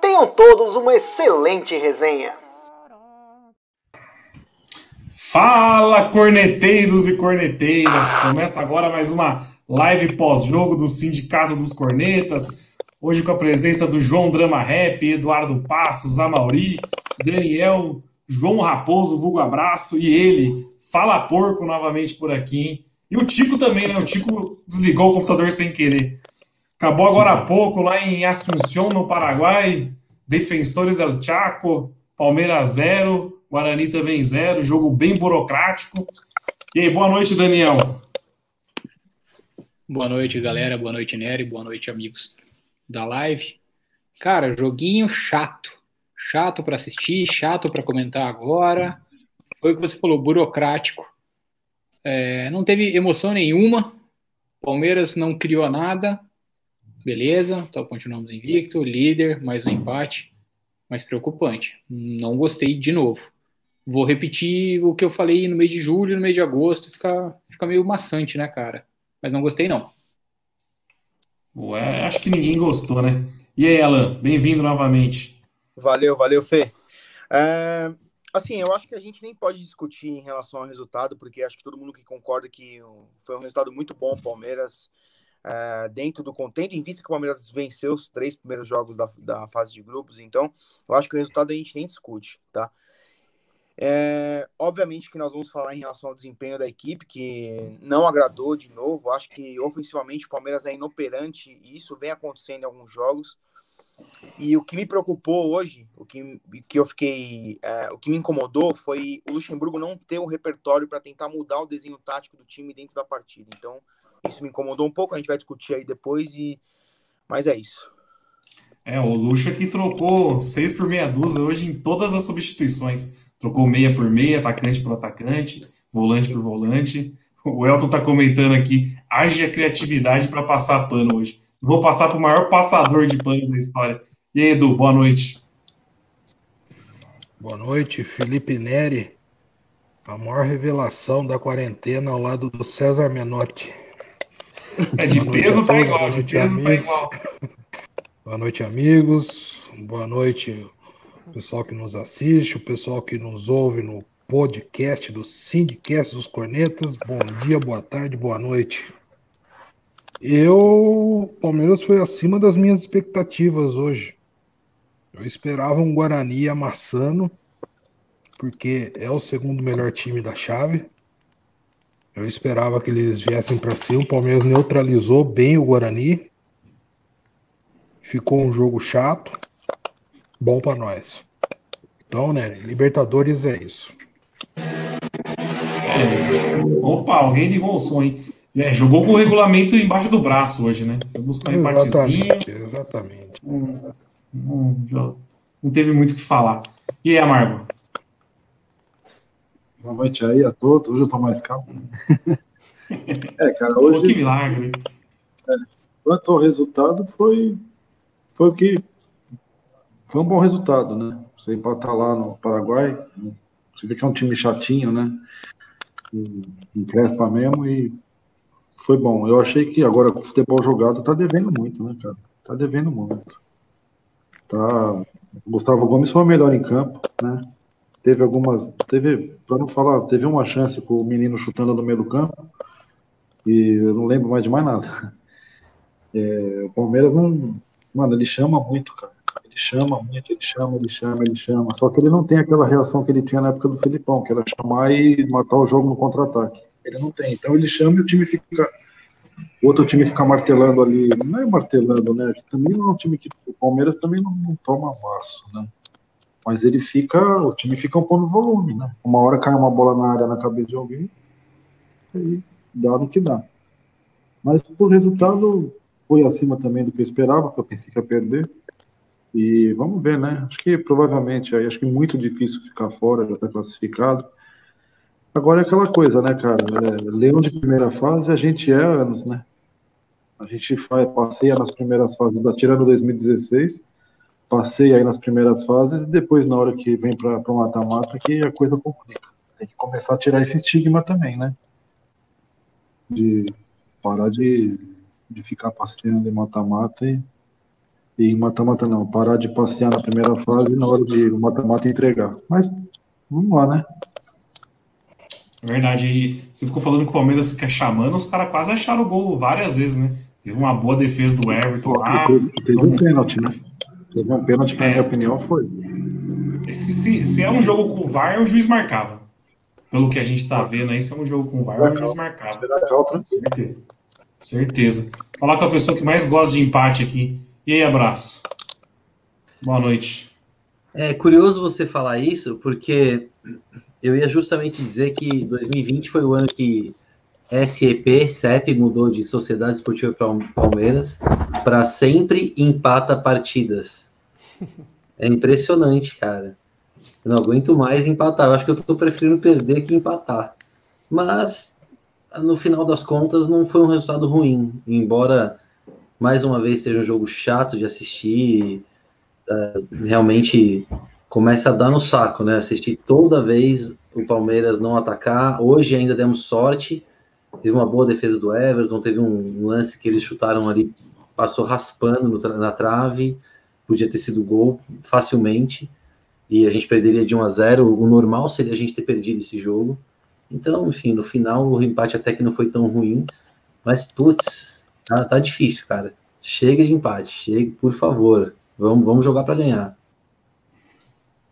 Tenham todos uma excelente resenha. Fala, corneteiros e corneteiras! Começa agora mais uma live pós-jogo do Sindicato dos Cornetas. Hoje com a presença do João Drama Rap, Eduardo Passos, Amauri, Daniel, João Raposo, vulgo abraço, e ele, Fala Porco, novamente por aqui, hein? E o Tico também, né? O Tico desligou o computador sem querer. Acabou agora há pouco lá em Assunção, no Paraguai. Defensores del Chaco, Palmeiras 0, Guarani também 0. Jogo bem burocrático. E aí, boa noite, Daniel. Boa noite, galera. Boa noite, Nery. Boa noite, amigos da live. Cara, joguinho chato. Chato para assistir, chato para comentar agora. Foi o que você falou, burocrático. É, não teve emoção nenhuma. Palmeiras não criou nada. Beleza, então continuamos invicto, líder, mais um empate, mas preocupante. Não gostei de novo. Vou repetir o que eu falei no mês de julho, no mês de agosto, fica, fica meio maçante, né, cara? Mas não gostei, não. Ué, acho que ninguém gostou, né? E aí, Alan, bem-vindo novamente. Valeu, valeu, Fê. É, assim, eu acho que a gente nem pode discutir em relação ao resultado, porque acho que todo mundo que concorda que foi um resultado muito bom, o Palmeiras uh, dentro do contente, em vista que o Palmeiras venceu os três primeiros jogos da, da fase de grupos, então eu acho que o resultado a gente nem discute, tá? É, obviamente que nós vamos falar em relação ao desempenho da equipe, que não agradou de novo. Acho que ofensivamente o Palmeiras é inoperante e isso vem acontecendo em alguns jogos. E o que me preocupou hoje, o que, que eu fiquei. É, o que me incomodou foi o Luxemburgo não ter um repertório para tentar mudar o desenho tático do time dentro da partida. Então, isso me incomodou um pouco, a gente vai discutir aí depois, e mas é isso. É, o Luxa que trocou seis por meia dúzia hoje em todas as substituições. Trocou meia por meia, atacante por atacante, volante por volante. O Elton tá comentando aqui, age a criatividade para passar pano hoje. Vou passar para o maior passador de pano da história. E aí, Edu, boa noite. Boa noite, Felipe Neri. A maior revelação da quarentena ao lado do César Menotti. É de peso tá igual, de peso tá igual. Boa noite, amigos. Boa noite, pessoal que nos assiste, o pessoal que nos ouve no podcast do Sindicast dos Cornetas. Bom dia, boa tarde, boa noite. Eu, Palmeiras foi acima das minhas expectativas hoje. Eu esperava um Guarani amassando, porque é o segundo melhor time da chave. Eu esperava que eles viessem para cima. O Palmeiras neutralizou bem o Guarani. Ficou um jogo chato. Bom para nós. Então, né? Libertadores é isso. É, opa, alguém ligou o som, hein? É, jogou com o regulamento embaixo do braço hoje, né? Foi buscar um empatezinho. Exatamente. Não, não, não teve muito o que falar. E aí, Amargo? Boa noite aí a todos. Hoje eu tô mais calmo. é, cara, hoje. Pô, que milagre. É, quanto ao resultado, foi. Foi o que. Foi um bom resultado, né? Você empatar lá no Paraguai. Você vê que é um time chatinho, né? Encrespa mesmo e foi bom. Eu achei que agora com o futebol jogado tá devendo muito, né, cara? Tá devendo muito. Tá. Gustavo Gomes foi o melhor em campo, né? Teve algumas. Teve, para não falar, teve uma chance com o menino chutando no meio do campo. E eu não lembro mais de mais nada. É, o Palmeiras não. Mano, ele chama muito, cara. Ele chama muito, ele chama, ele chama, ele chama. Só que ele não tem aquela reação que ele tinha na época do Filipão, que era chamar e matar o jogo no contra-ataque. Ele não tem. Então ele chama e o time fica. O outro time fica martelando ali. Não é martelando, né? Também não é um time que. O Palmeiras também não, não toma maço, né? Mas ele fica, o time fica um pouco no volume, né? Uma hora cai uma bola na área na cabeça de alguém, e dá no que dá. Mas o resultado foi acima também do que eu esperava, porque eu pensei que ia perder. E vamos ver, né? Acho que provavelmente aí, acho que muito difícil ficar fora, já está classificado. Agora é aquela coisa, né, cara? É, leão de primeira fase, a gente é anos, né? A gente faz, passeia nas primeiras fases, da, tirando 2016, passeia aí nas primeiras fases e depois, na hora que vem para o mata-mata, que a coisa complica. Tem que começar a tirar esse estigma também, né? De parar de, de ficar passeando em mata-mata e, e em mata-mata não, parar de passear na primeira fase e na hora de mata-mata entregar. Mas vamos lá, né? É verdade. E você ficou falando que o Palmeiras quer chamando, os caras quase acharam o gol várias vezes, né? Teve uma boa defesa do Everton lá. Teve um pênalti, né? Teve um pênalti que, na minha opinião, foi. Se, se, se, é um jogo com o VAR, o juiz marcava. Pelo que a gente tá vendo aí, se é um jogo com o VAR, o juiz marcava. Certeza. Certeza. Falar com a pessoa que mais gosta de empate aqui. E aí, abraço. Boa noite. É curioso você falar isso, porque eu ia justamente dizer que 2020 foi o ano que SEP, CEP mudou de Sociedade Esportiva Palmeiras para sempre empata partidas. É impressionante, cara. Eu não aguento mais empatar. Eu acho que eu estou preferindo perder que empatar. Mas, no final das contas, não foi um resultado ruim. Embora, mais uma vez, seja um jogo chato de assistir, uh, realmente começa a dar no saco, né? Assistir toda vez o Palmeiras não atacar. Hoje ainda demos sorte Teve uma boa defesa do Everton, teve um lance que eles chutaram ali, passou raspando na trave, podia ter sido gol facilmente, e a gente perderia de 1 a 0. O normal seria a gente ter perdido esse jogo. Então, enfim, no final o empate até que não foi tão ruim, mas putz, tá, tá difícil, cara. Chega de empate, chega, por favor. Vamos, vamos jogar para ganhar.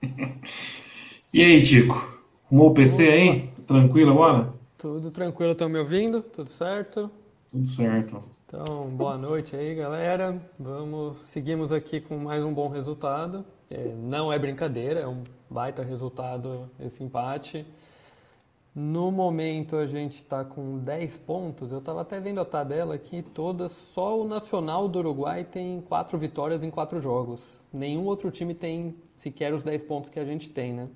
E aí, Tico? Arrumou o PC aí? Tranquilo agora? Tudo tranquilo, estão me ouvindo? Tudo certo? Tudo certo. Então, boa noite aí, galera. Vamos, seguimos aqui com mais um bom resultado. É, não é brincadeira, é um baita resultado esse empate. No momento a gente está com 10 pontos. Eu estava até vendo a tabela aqui toda. Só o Nacional do Uruguai tem quatro vitórias em quatro jogos. Nenhum outro time tem sequer os 10 pontos que a gente tem, né?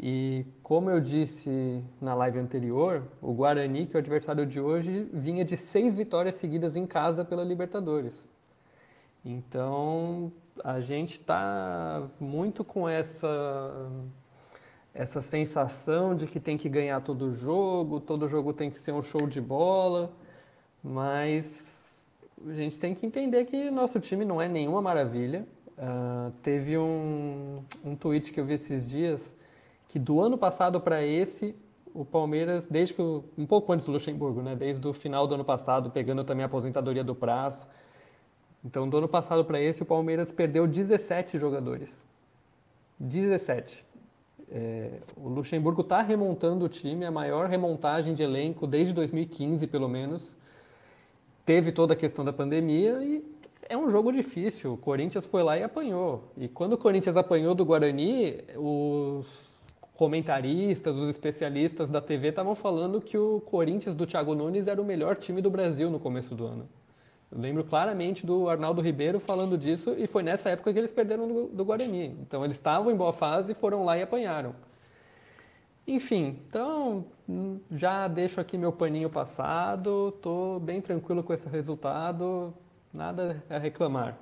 E como eu disse na live anterior, o Guarani, que é o adversário de hoje, vinha de seis vitórias seguidas em casa pela Libertadores. Então a gente está muito com essa essa sensação de que tem que ganhar todo jogo, todo jogo tem que ser um show de bola, mas a gente tem que entender que nosso time não é nenhuma maravilha. Uh, teve um, um tweet que eu vi esses dias que do ano passado para esse, o Palmeiras, desde que um pouco antes do Luxemburgo, né, desde o final do ano passado, pegando também a aposentadoria do Praz. Então, do ano passado para esse, o Palmeiras perdeu 17 jogadores. 17. É, o Luxemburgo está remontando o time, a maior remontagem de elenco desde 2015, pelo menos. Teve toda a questão da pandemia e é um jogo difícil. O Corinthians foi lá e apanhou. E quando o Corinthians apanhou do Guarani, os comentaristas, os especialistas da TV estavam falando que o Corinthians do Thiago Nunes era o melhor time do Brasil no começo do ano. Eu lembro claramente do Arnaldo Ribeiro falando disso e foi nessa época que eles perderam do, do Guarani. Então eles estavam em boa fase, foram lá e apanharam. Enfim, então já deixo aqui meu paninho passado, estou bem tranquilo com esse resultado, nada a reclamar.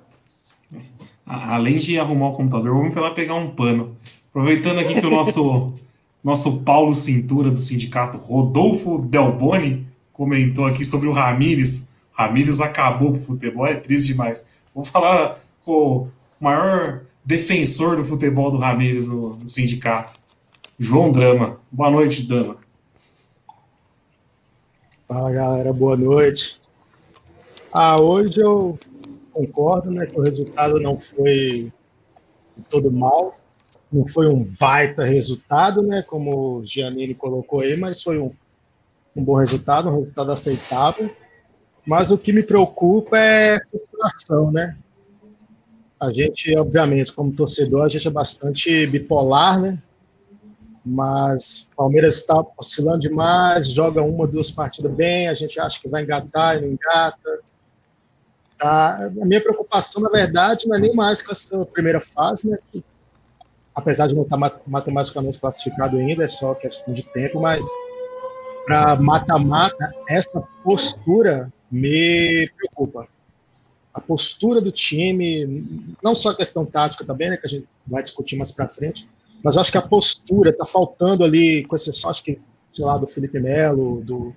Além de arrumar o computador, vamos lá pegar um pano. Aproveitando aqui que o nosso, nosso Paulo Cintura do sindicato, Rodolfo Delboni, comentou aqui sobre o Ramires. Ramires acabou com o futebol, é triste demais. Vou falar com o maior defensor do futebol do Ramires no, no sindicato, João Drama. Boa noite, Dama. Fala galera, boa noite. Ah, hoje eu concordo, né, que o resultado não foi todo mal, não foi um baita resultado, né? Como o Giannini colocou aí, mas foi um, um bom resultado, um resultado aceitável. Mas o que me preocupa é a frustração, né? A gente, obviamente, como torcedor, a gente é bastante bipolar, né? Mas o Palmeiras está oscilando demais, joga uma, duas partidas bem, a gente acha que vai engatar e não engata. Tá, a minha preocupação, na verdade, não é nem mais com essa primeira fase, né? Que, apesar de não estar matematicamente classificado ainda, é só questão de tempo, mas para mata-mata, essa postura me preocupa. A postura do time, não só a questão tática também, né, que a gente vai discutir mais para frente, mas acho que a postura está faltando ali, com exceção, acho que, sei lá, do Felipe Melo, do,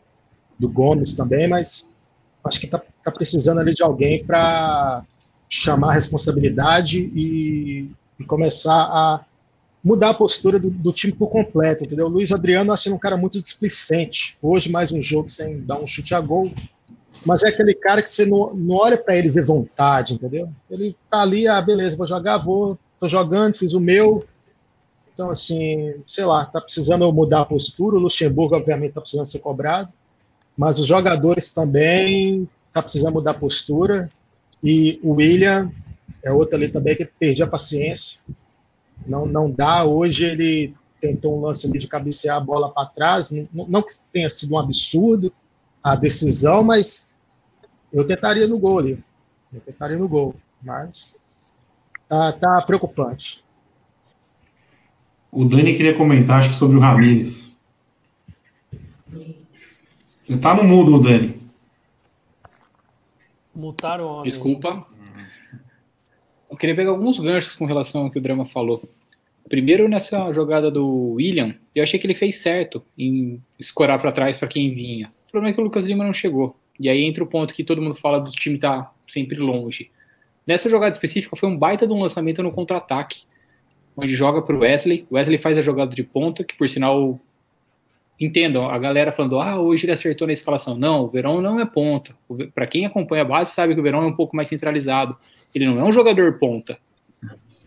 do Gomes também, mas acho que está tá precisando ali de alguém para chamar a responsabilidade e, e, começar a mudar a postura do, do, time por completo, entendeu? O Luiz Adriano achando um cara muito displicente. Hoje, mais um jogo sem dar um chute a gol. Mas é aquele cara que você não, não olha para ele ver vontade, entendeu? Ele tá ali, ah, beleza, vou jogar, vou, tô jogando, fiz o meu. Então, assim, sei lá, tá precisando mudar a postura. O Luxemburgo, obviamente, tá precisando ser cobrado. Mas os jogadores também tá precisando mudar a postura. E o William é outro ali também que perdi a paciência. Não, não dá. Hoje ele tentou um lance ali de cabecear a bola para trás. Não, não, que tenha sido um absurdo a decisão, mas eu tentaria no gol ali. Eu tentaria no gol. Mas tá, tá preocupante. O Dani queria comentar, acho que sobre o Ramires. Você tá no mudo, Dani. Mutaram o homem. Desculpa. Eu queria pegar alguns ganchos com relação ao que o Drama falou. Primeiro, nessa jogada do William, eu achei que ele fez certo em escorar para trás para quem vinha. O problema é que o Lucas Lima não chegou. E aí entra o ponto que todo mundo fala do time estar tá sempre longe. Nessa jogada específica, foi um baita de um lançamento no contra-ataque, onde joga para o Wesley. O Wesley faz a jogada de ponta, que por sinal entendam, a galera falando, ah, hoje ele acertou na escalação. Não, o Verão não é ponta. Para quem acompanha a base sabe que o Verão é um pouco mais centralizado. Ele não é um jogador ponta.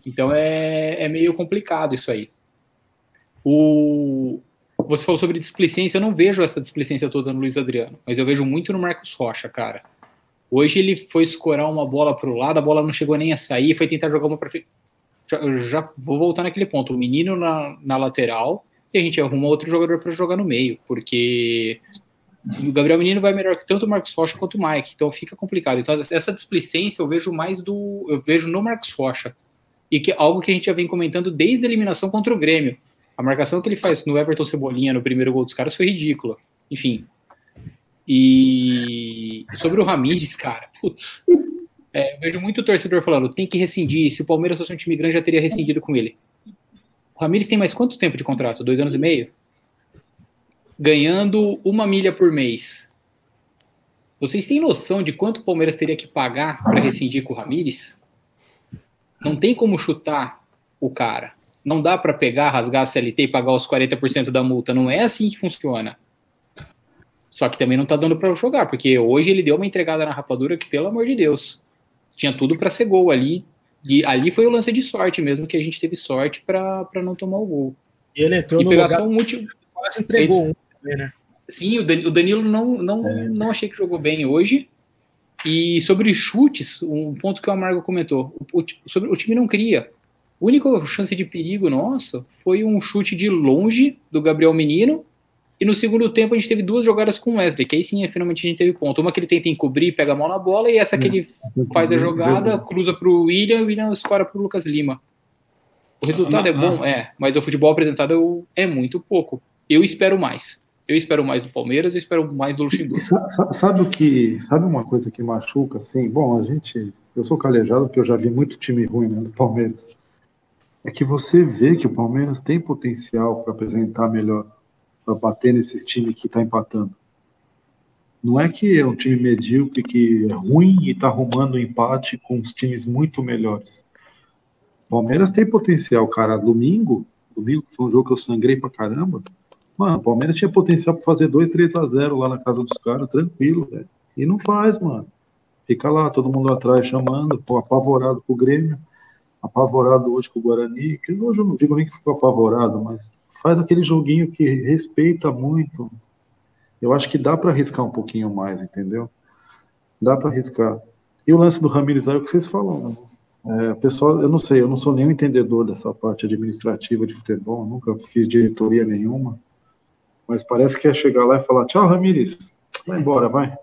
Então é, é meio complicado isso aí. O, você falou sobre displicência, eu não vejo essa displicência toda no Luiz Adriano, mas eu vejo muito no Marcos Rocha, cara. Hoje ele foi escorar uma bola para o lado, a bola não chegou nem a sair, foi tentar jogar uma para. Já, já, vou voltar naquele ponto. O menino na, na lateral, e a gente arruma outro jogador para jogar no meio, porque o Gabriel Menino vai melhor que tanto o Marcos Rocha quanto o Mike, então fica complicado. Então essa displicência eu vejo mais do eu vejo no Marcos Rocha. E que algo que a gente já vem comentando desde a eliminação contra o Grêmio. A marcação que ele faz no Everton Cebolinha no primeiro gol dos caras foi ridícula. Enfim. E sobre o Ramires, cara, putz. É, eu vejo muito torcedor falando, tem que rescindir. Se o Palmeiras fosse um time grande, já teria rescindido com ele. O Ramires tem mais quanto tempo de contrato? Dois anos e meio? Ganhando uma milha por mês. Vocês têm noção de quanto o Palmeiras teria que pagar para rescindir com o Ramires? Não tem como chutar o cara. Não dá para pegar, rasgar a CLT e pagar os 40% da multa. Não é assim que funciona. Só que também não tá dando para jogar, porque hoje ele deu uma entregada na rapadura que, pelo amor de Deus, tinha tudo para ser gol ali. E ali foi o lance de sorte mesmo, que a gente teve sorte para não tomar o gol. E ele entrou e no pegar lugar, só um último. quase entregou um também, né? Sim, o Dan- o Danilo não, não, É. não achei que jogou bem hoje. E sobre chutes, um ponto que o Amargo comentou, o, o, sobre, o time não cria. A única chance de perigo nossa foi um chute de longe do Gabriel Menino. E no segundo tempo a gente teve duas jogadas com o Wesley, que aí sim finalmente a gente teve ponto. Uma que ele tenta encobrir, pega a mão na bola, e essa que ele faz a jogada, cruza pro William e o William escora pro Lucas Lima. O resultado é bom, é, mas o futebol apresentado é muito pouco. Eu espero mais. Eu espero mais do Palmeiras, eu espero mais do Luxemburgo. sa- sa- sabe o que, sabe uma coisa que machuca, assim? Bom, a gente, eu sou calejado porque eu já vi muito time ruim né, do Palmeiras. É que você vê que o Palmeiras tem potencial para apresentar melhor, para bater nesses times que está empatando. Não é que é um time medíocre que é ruim e está arrumando um empate com os times muito melhores. Palmeiras tem potencial, cara. Domingo, domingo foi um jogo que eu sangrei pra caramba. Mano, o Palmeiras tinha potencial para fazer 2, 3 a 0 lá na casa dos caras, tranquilo, velho. E não faz, mano. Fica lá, todo mundo atrás chamando, pô, apavorado com o Grêmio, apavorado hoje com o Guarani, que hoje eu não digo nem que ficou apavorado, mas faz aquele joguinho que respeita muito. Eu acho que dá para arriscar um pouquinho mais, entendeu? Dá para arriscar. E o lance do Ramires aí, é o que vocês falaram. né? É, pessoal, eu não sei, eu não sou nenhum entendedor dessa parte administrativa de futebol, nunca fiz diretoria nenhuma. Mas parece que é chegar lá e falar, tchau, Ramires, vai embora, vai.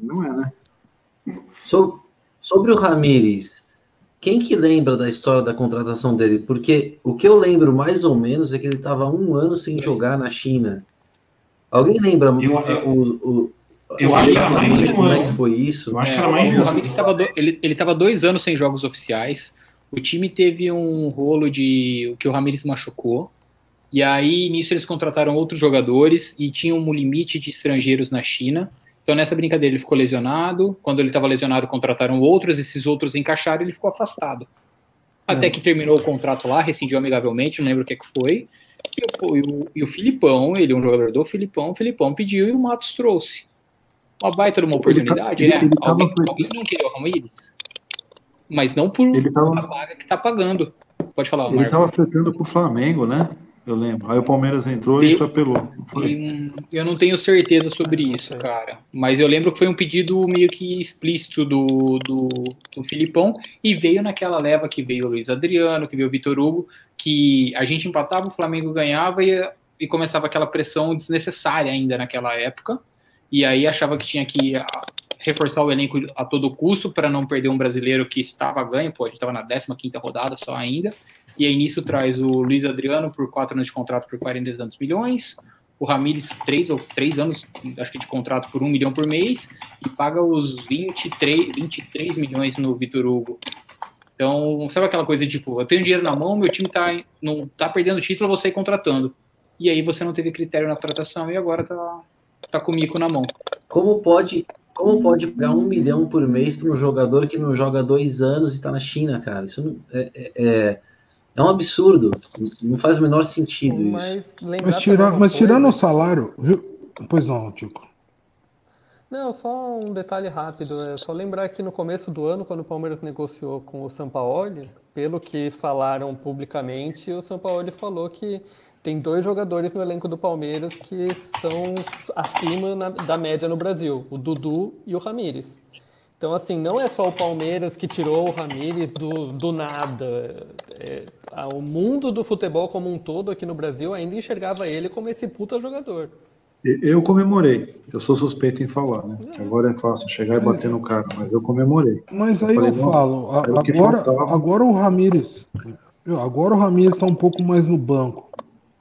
Não é, né? So- sobre o Ramires, quem que lembra da história da contratação dele? Porque o que eu lembro mais ou menos é que ele estava um ano sem jogar na China. Alguém lembra Eu- o, o, eu acho que era mais de um como é ano. que foi isso? Eu acho que É, era mais de o um do- ele, ele tava dois anos sem jogos oficiais. O time teve um rolo de que o Ramires machucou. E aí, nisso, eles contrataram outros jogadores e tinham um limite de estrangeiros na China. Então, nessa brincadeira, ele ficou lesionado. Quando ele estava lesionado, contrataram outros. Esses outros encaixaram e ele ficou afastado. Até que terminou o contrato lá, rescindiu amigavelmente, não lembro o que, que foi. E o, e o- e o Filipão, ele é um jogador do Filipão, o Filipão pediu e o Matos trouxe. Uma baita de uma Ele tá- oportunidade, ele- né? ele tava alguém, foi- alguém não queria o Ramires? Mas não por Ele tava- a vaga que tá pagando. Pode falar, Ele Marco. tava flertando com o Flamengo, né? Eu lembro. Aí o Palmeiras entrou e Eu- isso apelou. Eu não tenho certeza sobre Não isso, cara. Mas eu lembro que foi um pedido meio que explícito do, do, do Filipão e veio naquela leva que veio o Luiz Adriano, que veio o Vitor Hugo, que a gente empatava, o Flamengo ganhava e, e começava aquela pressão desnecessária ainda naquela época. E aí achava que tinha que ah, reforçar o elenco a todo custo para não perder um brasileiro que estava ganho, pô, a gente estava na 15 rodada só ainda. E aí nisso traz o Luiz Adriano por quatro anos de contrato por 40 e tantos milhões, o Ramires três ou três anos, acho que de contrato por um milhão por mês, e paga os 23, 23 milhões no Vitor Hugo. Então, sabe aquela coisa tipo, eu tenho dinheiro na mão, meu time tá, não tá perdendo título, eu vou sair contratando. E aí você não teve critério na contratação e agora tá, tá com o mico na mão. Como pode, como pode pagar um milhão por mês para um jogador que não joga dois anos e está na China, cara? Isso não- é, é, é, um absurdo. Não faz o menor sentido isso. Mas, lembrar Mas, tira, mas tirando coisa- o salário, viu? Pois não, Tico. Não, só um detalhe rápido. É só lembrar que no começo do ano, quando o Palmeiras negociou com o Sampaoli, pelo que falaram publicamente, o Sampaoli falou que tem dois jogadores no elenco do Palmeiras que são acima na- da média no Brasil, o Dudu e o Ramires. Então, assim, não é só o Palmeiras que tirou o Ramires do, do nada. É, o mundo do futebol como um todo aqui no Brasil ainda enxergava ele como esse puta jogador. Eu comemorei. Eu sou suspeito em falar, né? Agora é fácil chegar e bater no cara, mas eu comemorei. Mas aí eu, falei, nossa, falo, a- que agora, faltava. agora o Ramires, agora o Ramires está um pouco mais no banco.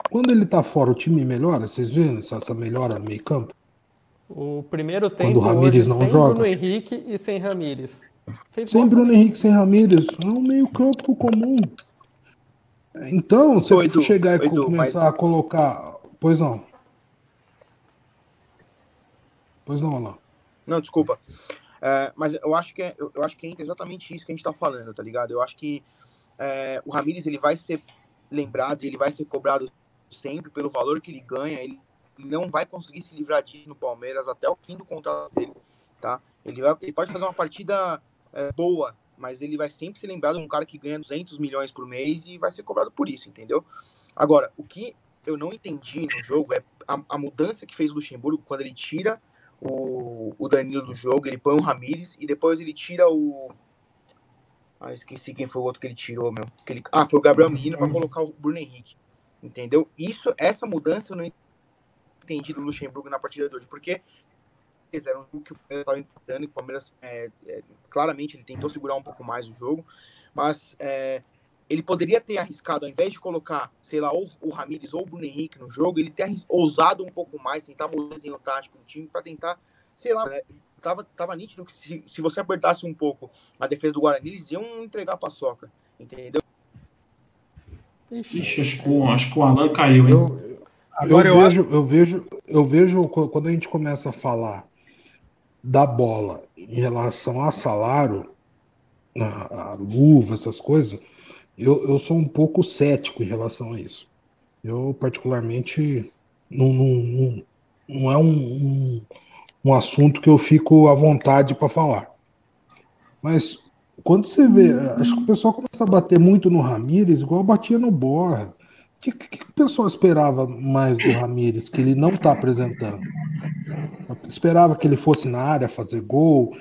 Quando ele tá fora, o time melhora? Vocês viram essa, essa melhora no meio campo? O primeiro Quando tempo o Ramires hoje não sem joga. Bruno Henrique e sem Ramires. Fez Sem Bruno Henrique, sem Ramires, é um meio campo comum. Então, você Ô, Edu, chegar e Edu, começar mas- a colocar... Pois não. Pois não, Alain. Não, desculpa. É, mas eu acho que é, eu, acho que entra exatamente isso que a gente tá falando, tá ligado? Eu acho que é, o Ramires ele vai ser lembrado, ele vai ser cobrado sempre pelo valor que ele ganha. Ele não vai conseguir se livrar disso no Palmeiras até o fim do contrato dele, tá? Ele, vai, ele pode fazer uma partida é, boa, mas ele vai sempre ser lembrado de um cara que ganha 200 milhões por mês e vai ser cobrado por isso, entendeu? Agora, o que eu não entendi no jogo é a, a mudança que fez o Luxemburgo quando ele tira o, o Danilo do jogo, ele põe o Ramires e depois ele tira o. Ah, esqueci quem foi o outro que ele tirou, meu. Que ele... Ah, foi o Gabriel Menino para colocar o Bruno Henrique. Entendeu? Isso, essa mudança eu não entendi do Luxemburgo na partida de hoje, porque era um jogo que o Palmeiras estava empatando e o Palmeiras, é, é, claramente, ele tentou segurar um pouco mais o jogo, mas é, ele poderia ter arriscado, ao invés de colocar, sei lá, ou o Ramires ou o Bruno Henrique no jogo, ele ter ousado um pouco mais, tentar mudar o desenho tático do time para tentar, sei lá, né, tava, tava nítido que se, se você apertasse um pouco a defesa do Guarani, eles iam entregar a paçoca, entendeu? Ixi, acho que, o, acho que o Alan caiu, hein? Eu, Agora eu, eu vejo, eu vejo, eu vejo qu- quando a gente começa a falar da bola em relação a salário, a, a luva, essas coisas, eu, eu sou um pouco cético em relação a isso. Eu, particularmente, não, não, não, não é um, um, um assunto que eu fico à vontade para falar. Mas quando você vê, acho que o pessoal começa a bater muito no Ramires, igual batia no Borja. O que, que, que o pessoal esperava mais do Ramires, que ele não está apresentando? Esperava que ele fosse na área fazer gol.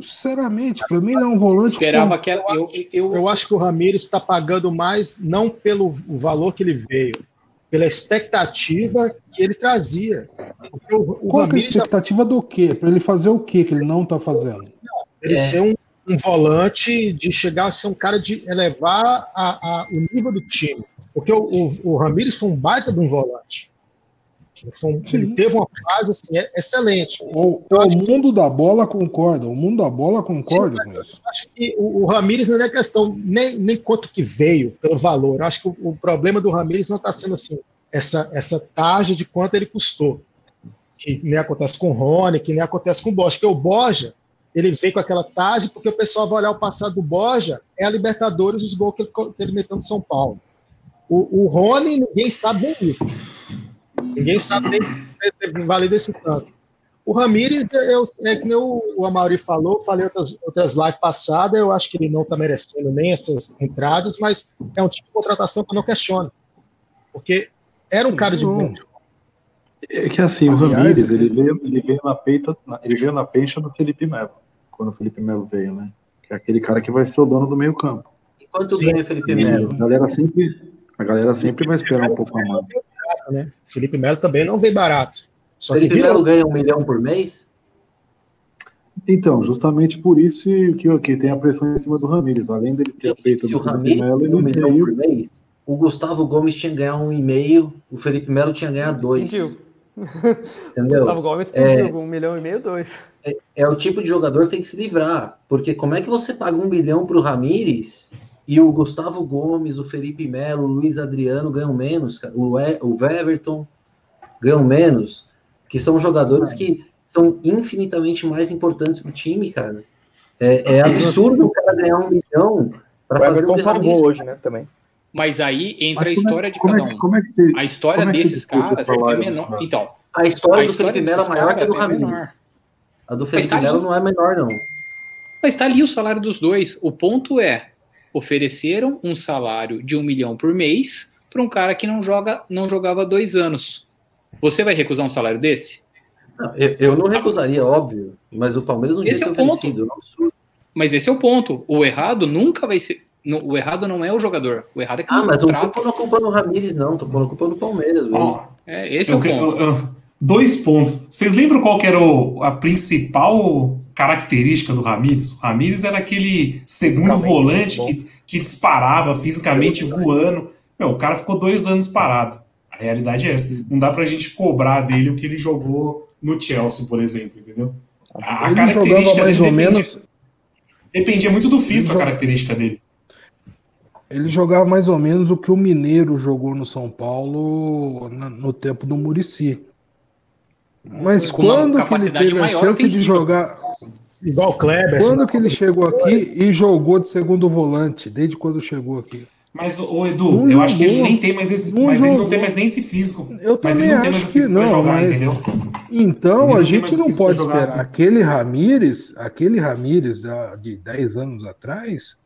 Sinceramente, para mim ele é um volante. Esperava com- que era. Eu, eu, Eu acho que o Ramires está pagando mais, não pelo valor que ele veio, pela expectativa que ele trazia. Porque o, o Qual é a expectativa do quê? Para ele fazer o quê que ele não está fazendo? Ele é. ser um, um, volante de chegar a ser um cara de elevar a, a, o nível do time. Porque o, o, o Ramires foi um baita de um volante. Ele, ele teve uma fase assim, é, excelente. O, o mundo da bola concorda, o mundo da bola concorda Sim, com isso. Acho que o, o Ramires não é questão nem, nem quanto que veio pelo valor. Eu acho que o, o problema do Ramires não está sendo assim, essa, essa taxa de quanto ele custou. Que nem acontece com o Rony, que nem acontece com o Borja. Porque o Borja, ele veio com aquela taxa porque o pessoal vai olhar o passado do Borja, é a Libertadores, os gols que ele, que ele meteu no São Paulo. O, o Rony, ninguém sabe nem isso. Ninguém sabe nem que valida esse tanto. O Ramires, eu, é que nem o, o Amaury falou, falei outras, outras lives passadas, eu acho que ele não está merecendo nem essas entradas, mas é um tipo de contratação que eu não questiono. Porque era um cara de bom. É que assim, o Ramires, ele veio, ele veio na peita, ele veio na pencha do Felipe Melo, quando o Felipe Melo veio, né? Que é aquele cara que vai ser o dono do meio campo. Quanto ganha Felipe Melo? A galera sempre, a galera sempre vai esperar um pouco mais barato, né? Felipe Melo também não veio barato. Só Felipe virou... Melo ganha um milhão por mês? Então, justamente por isso que, que tem a pressão em cima do Ramires. Além dele ter feito do Felipe Melo, ele um milhão veio... por mês, o Gustavo Gomes tinha que ganhar um e meio, o Felipe Melo tinha que ganhar dois. Pediu. Entendeu? Gustavo Gomes pediu é, um milhão e meio, dois. É, é, o tipo de jogador que tem que se livrar. Porque como é que você paga um milhão para o Ramires e o Gustavo Gomes, o Felipe Melo, o Luiz Adriano ganham menos, o, e, o Everton ganham menos, que são jogadores que são infinitamente mais importantes para o time, cara. É, é absurdo o cara ganhar um milhão para fazer um hoje, né, também. Mas aí entra Mas a é história é, de cada um. Como é que você, a história é desses caras é menor. Então, a história, a do Felipe Melo é maior que a do Ramiro. A do Felipe tá Melo não é menor, não. Mas está ali o salário dos dois. O ponto é, ofereceram um salário de um milhão por mês para um cara que não joga, não jogava dois anos. Você vai recusar um salário desse? Eu, eu não recusaria, óbvio, mas o Palmeiras não esse é o ponto. Mas esse é o ponto. O errado nunca vai ser. O errado não é o jogador. O errado é que Ah, mas não tô pondo a culpa no Ramires, não. Tô pondo a culpa no Palmeiras. Oh, é, esse é o ponto. dois pontos. Vocês lembram qual que era o, a principal característica do Ramires. O Ramires era aquele segundo volante que, que disparava fisicamente voando. Meu, o cara ficou dois anos parado. A realidade é essa. Não dá pra gente cobrar dele o que ele jogou no Chelsea, por exemplo, entendeu? A, a característica dele dependia, menos... dependia, muito do físico, a característica dele. Ele jogava mais ou menos o que o Mineiro jogou no São Paulo no tempo do Murici. Mas com quando que ele teve a chance de jogar. Igual o Kleber. Quando que ele chegou aqui e jogou de segundo volante? Desde quando chegou aqui? Mas, o Edu, não eu jogou, acho que ele nem tem mais esse. Mas jogou. ele não tem mais nem esse físico. Eu mas também ele não acho que não, jogar, mas... Entendeu? Então ele a gente não pode esperar. Assim. Aquele Ramires, aquele Ramires de 10 anos atrás,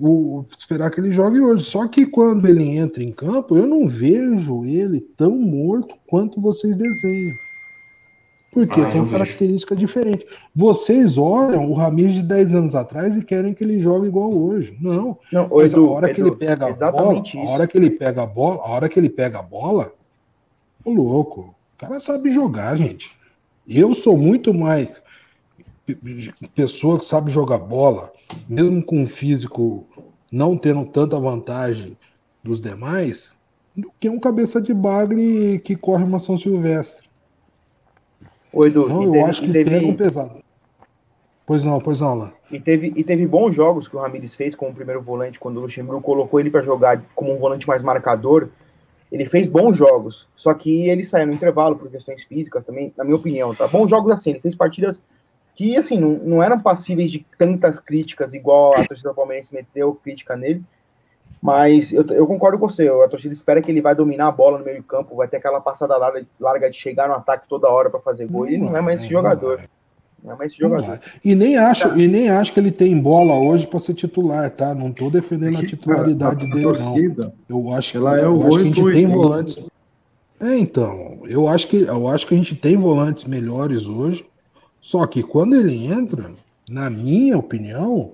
o, esperar que ele jogue hoje. Só que quando ele entra em campo, eu não vejo ele tão morto quanto vocês desenham. Porque ah, são características vejo. diferentes. Vocês olham o Ramires de 10 anos atrás e querem que ele jogue igual hoje. Não. não mas Edu, a hora Edu, que ele pega a bola, isso. a hora que ele pega a bola, a hora que ele pega a bola, o louco, o cara sabe jogar, gente. Eu sou muito mais pessoa que sabe jogar bola, mesmo com um físico não tendo tanta vantagem dos demais, do que um cabeça de bagre que corre uma São Silvestre. Oi, Edu, então, eu teve, acho que teve... pega um pesado. Pois não, pois não, lá. E teve, e teve bons jogos que o Ramires fez como primeiro volante, quando o Luxemburgo colocou ele para jogar como um volante mais marcador. Ele fez bons jogos, só que ele saiu no intervalo por questões físicas também, na minha opinião, tá? Bons jogos assim, ele fez partidas que, assim, não, não eram passíveis de tantas críticas, igual a torcida palmeirense meteu crítica nele, mas eu, eu concordo com você, a torcida espera que ele vai dominar a bola no meio campo, vai ter aquela passada larga, larga de chegar no ataque toda hora para fazer gol, e ele não é mais esse jogador. Não é mais esse jogador. E nem acho, tá. e nem acho que ele tem bola hoje para ser titular, tá? Não tô defendendo a titularidade a, a, a dele, torcida, não. Eu acho, Ela é eu acho que a gente tem volantes. É, então, eu acho que eu acho que a gente tem volantes melhores hoje. Só que quando ele entra, na minha opinião,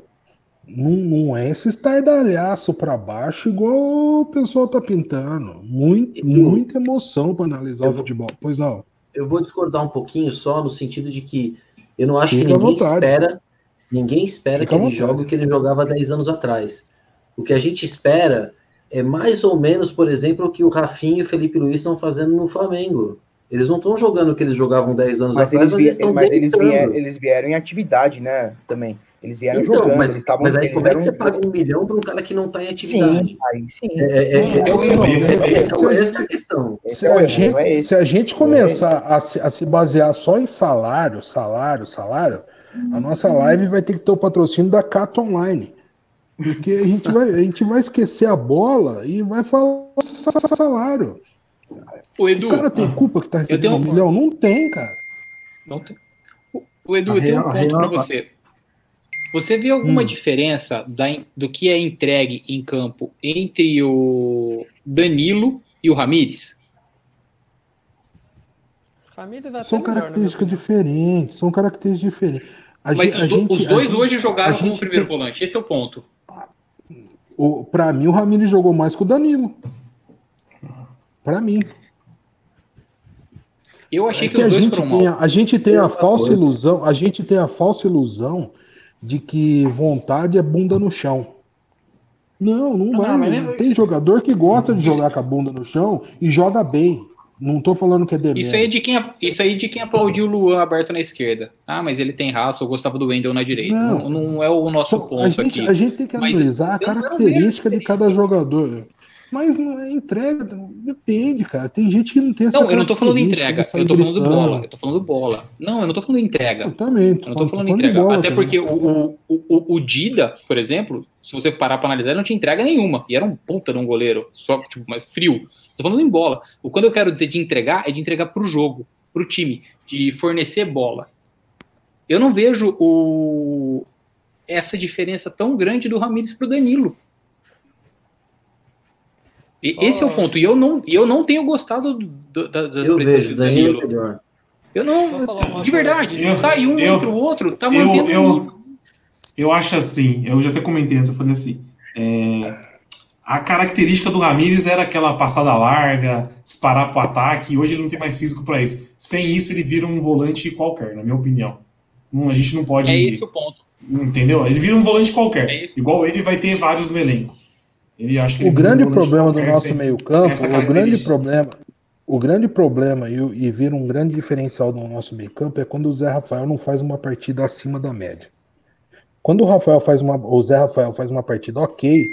não, não é esse estardalhaço para baixo igual o pessoal tá pintando. Muito, muita emoção para analisar o futebol. Pois não. Eu vou discordar um pouquinho só no sentido de que eu não acho Fica que ninguém espera, ninguém espera Fica que ele jogue o que ele jogava 10 anos atrás. O que a gente espera é mais ou menos, por exemplo, o que o Rafinha e o Felipe Luiz estão fazendo no Flamengo. Eles não estão jogando o que eles jogavam 10 anos Mas atrás, eles, mas eles estão mas eles, vieram, eles vieram em atividade, né? Também. Eles vieram Então, jogando. mas, tavam- mas aí como é que você paga um milhão para um cara que não está em atividade? Sim, aí sim. É, é, é, é, é, é, essa, essa é a questão. Esse Se é o a, erro, é gente, esse. se a gente começar a se, a se basear só em salário, salário, salário, a nossa live vai ter que ter o patrocínio da Cato Online. Porque a gente vai, a gente vai esquecer a bola e vai falar salário. O Edu, O cara tem culpa que tá recebendo tenho um um- milhão? Não tem, cara. não tem- o- o Edu, A eu tenho um real- a ponto para real- você. Você vê alguma Hum. diferença da, do que é entregue em campo entre o Danilo e o Ramires? Vai São né, características diferentes. São características diferentes. A Mas os, do- gente- os a dois gente- hoje jogaram a como gente primeiro tem- volante. Esse é o ponto. O, pra mim, o Ramires jogou mais que o Danilo. Pra mim. Eu achei É que, que os a dois gente, foram mal. tem a, a gente tem a Eu falsa apoio. ilusão, a gente tem a falsa ilusão de que vontade é bunda no chão. Não, não Não, vai. mas nem- tem jogador que gosta de jogar com a bunda no chão e joga bem. Não tô falando que é demérito. Isso aí, é de quem, isso aí de quem aplaudiu o Luan aberto na esquerda. Ah, mas ele tem raça, eu gostava do Wendel na direita. Não. Não, não é o nosso Só- ponto a, gente, aqui. a gente tem que Mas analisar a não característica de cada jogador. Mas não é entrega, depende, cara. Tem gente que não tem essa Não, eu não tô falando entrega, eu tô falando do gritando. bola. Eu tô falando bola. Não, eu não tô falando entrega. Eu também. Eu não tô falando de entrega. Até porque o, o, o, o Dida, por exemplo, se você parar pra analisar, ele não tinha entrega nenhuma. E era um puta de um goleiro, só tipo, mais frio. Tô falando em bola. O quando eu quero dizer de entregar, é de entregar pro jogo, pro time, de fornecer bola. Eu não vejo o, essa diferença tão grande do Ramires pro Danilo. E, Só- Esse é o ponto. E eu não, eu não tenho gostado do, do, das Eu vejo, do Danilo é melhor. Eu não, de verdade, coisa. sai um Eu- entre o outro, tá eu- mantendo eu- o nível. Eu acho assim, eu já até comentei antes, eu falei assim, é, a característica do Ramires era aquela passada larga, disparar pro ataque, e hoje ele não tem mais físico para isso. Sem isso, ele vira um volante qualquer, na minha opinião. Não, a gente não pode. É esse o ponto. Entendeu? Ele vira um volante qualquer. É. Igual ele vai ter vários no elenco. Ele acha que O um grande volante problema do nosso meio-campo, o grande problema, o grande problema e, e vira um grande diferencial do nosso meio-campo é quando o Zé Rafael não faz uma partida acima da média. Quando o Rafael faz uma, o Zé Rafael faz uma partida ok,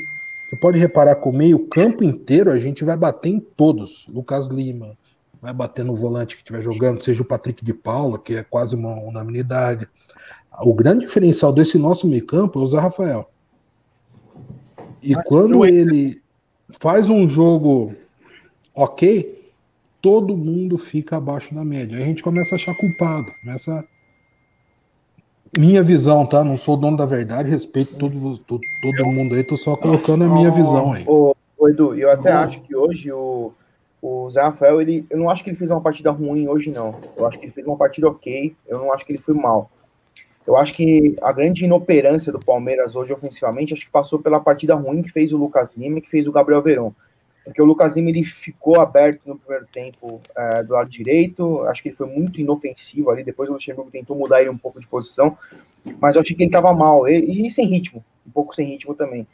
você pode reparar que o meio-campo inteiro a gente vai bater em todos. Lucas Lima vai bater no volante que estiver jogando, seja o Patrick de Paula, que é quase uma unanimidade. O grande diferencial desse nosso meio-campo é o Zé Rafael. E Mas quando eu- ele faz um jogo ok, todo mundo fica abaixo da média. Aí a gente começa a achar culpado. Começa. Minha visão, tá? Não sou dono da verdade, respeito todo, todo, todo mundo aí, tô só colocando a minha visão aí. Ô, ô, Edu, eu até acho que hoje o, o Zé Rafael, ele, eu não acho que ele fez uma partida ruim hoje, não. Eu acho que ele fez uma partida ok, eu não acho que ele foi mal. Eu acho que a grande inoperância do Palmeiras hoje ofensivamente, acho que passou pela partida ruim que fez o Lucas Lima e que fez o Gabriel Verão. Porque o Lucas Lima ele ficou aberto no primeiro tempo eh, do lado direito, acho que ele foi muito inofensivo ali, depois o Luxemburgo tentou mudar ele um pouco de posição, mas eu achei que ele estava mal, e, e sem ritmo, um pouco sem ritmo também.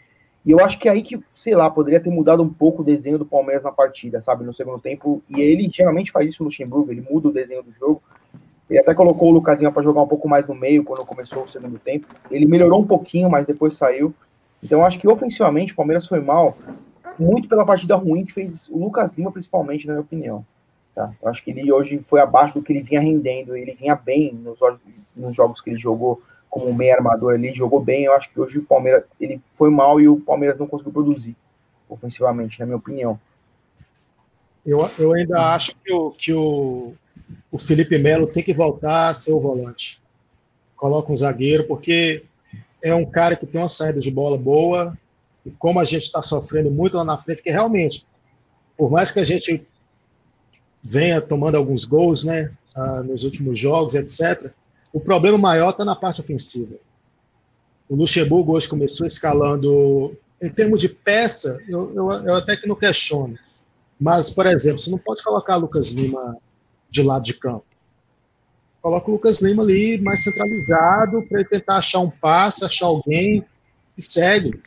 E eu acho que é aí que, sei lá, poderia ter mudado um pouco o desenho do Palmeiras na partida, sabe, no segundo tempo. E ele geralmente faz isso no Luxemburgo, ele muda o desenho do jogo. Ele até colocou o Lucasinha para jogar um pouco mais no meio quando começou o segundo tempo. Ele melhorou um pouquinho, mas depois saiu. Então acho que ofensivamente o Palmeiras foi mal, muito pela partida ruim que fez o Lucas Lima, principalmente, na minha opinião. Tá? Eu acho que ele hoje foi abaixo do que ele vinha rendendo. Ele vinha bem nos, nos jogos que ele jogou como meio armador ali, jogou bem. Eu acho que hoje o Palmeiras ele foi mal e o Palmeiras não conseguiu produzir ofensivamente, na minha opinião. Eu, eu ainda acho que, o, que o, o Felipe Melo tem que voltar a ser o volante. Coloca um zagueiro, porque é um cara que tem uma saída de bola boa, e como a gente está sofrendo muito lá na frente, que realmente, por mais que a gente venha tomando alguns gols né, ah, nos últimos jogos, etc., o problema maior está na parte ofensiva. o Luxemburgo hoje começou escalando. Em termos de peça, eu, eu, eu até que não questiono. Mas, por exemplo, você não pode colocar Lucas Lima de lado de campo. Coloca o Lucas Lima ali mais centralizado para ele tentar achar um passe, achar alguém e segue.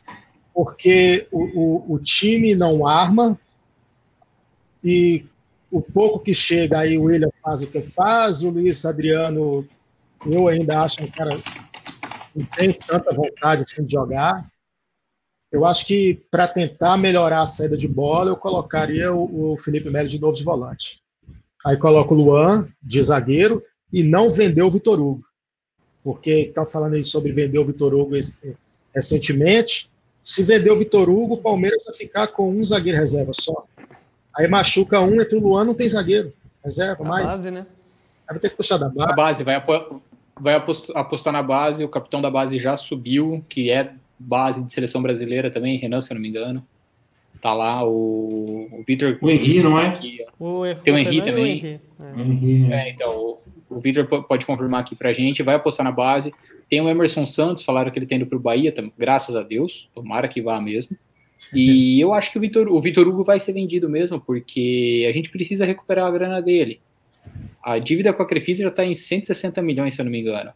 Porque o, o, o time não arma e o pouco que chega aí o William faz o que faz, o Luiz Adriano, eu ainda acho um cara não tem tanta vontade assim, de jogar. Eu acho que para tentar melhorar a saída de bola, eu colocaria o, o Felipe Melo de novo de volante. Aí coloco o Luan de zagueiro e não vender o Vitor Hugo. Porque estão falando aí sobre vender o Vitor Hugo recentemente. Se vender o Vitor Hugo, o Palmeiras vai ficar com um zagueiro reserva só. Aí machuca um, entre o Luan não tem zagueiro. Reserva, a mais. Base, né? Aí vai ter que puxar da base. A base, vai, vai apostar na base, o capitão da base já subiu, que é base de seleção brasileira também, Renan, se eu não me engano. Tá lá o, o Vitor. O Henri, não é? Aqui, o, Tem o Henri também. O Henri, é. é. então, o, o Vitor pode confirmar aqui pra gente, vai apostar na base. Tem o Emerson Santos, falaram que ele tá indo pro Bahia, graças a Deus, tomara que vá mesmo. E eu acho que o Vitor, o Vitor Hugo vai ser vendido mesmo, porque a gente precisa recuperar a grana dele. A dívida com a Crefisa já está em 160 milhões, se eu não me engano.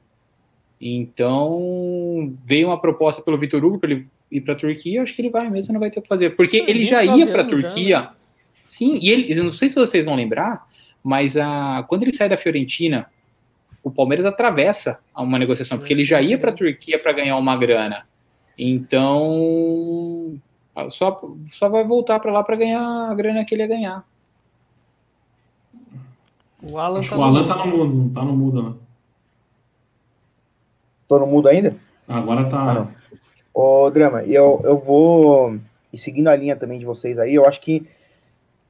Então, veio uma proposta pelo Vitor Hugo para ele ir para a Turquia, acho que ele vai mesmo, não vai ter o que fazer. Porque ele já ia para a Turquia. Já, né? Sim, e ele, eu não sei se vocês vão lembrar, mas a, quando ele sai da Fiorentina, o Palmeiras atravessa uma negociação, porque ele já ia para a Turquia para ganhar uma grana. Então, só, só vai voltar para lá para ganhar a grana que ele ia ganhar. O Alan, Acho tá, o Alan tá no mudo, não tá no mudo, né? Tô no mudo ainda? Agora tá. Ah, Ô, Drama, eu, eu vou. E seguindo a linha também de vocês aí, eu acho que.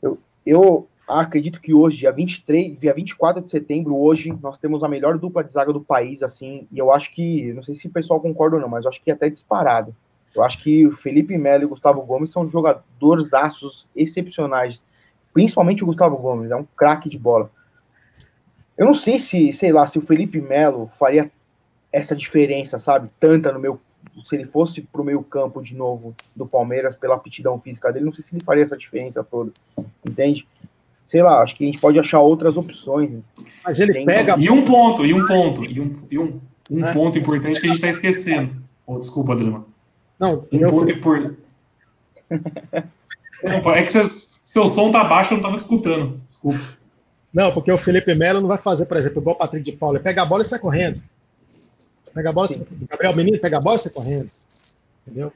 Eu, eu acredito que hoje, dia 23, dia 24 de setembro, hoje, nós temos a melhor dupla de zaga do país, assim, e eu acho que, não sei se o pessoal concorda ou não, mas eu acho que é até disparado. Eu acho que o Felipe Melo e o Gustavo Gomes são jogadores aços excepcionais. Principalmente o Gustavo Gomes, é um craque de bola. Eu não sei se, sei lá, se o Felipe Melo faria essa diferença, sabe? Tanta no meu. Se ele fosse pro meio campo de novo do Palmeiras pela aptidão física dele, não sei se ele faria essa diferença toda. Entende? Sei lá, acho que a gente pode achar outras opções. Mas ele Tem pega. E um ponto, e um ponto, e um, e um, um é. ponto importante que a gente está esquecendo. Oh, desculpa, Adriano. Não, um ponto importante. é que seu, seu som tá baixo, eu não tava escutando. Desculpa. Não, porque o Felipe Melo não vai fazer, por exemplo, igual o Patrick de Paula. Ele pega a bola e sai correndo. Pega a bola, o Gabriel Menino pega a bola e sai correndo. Entendeu?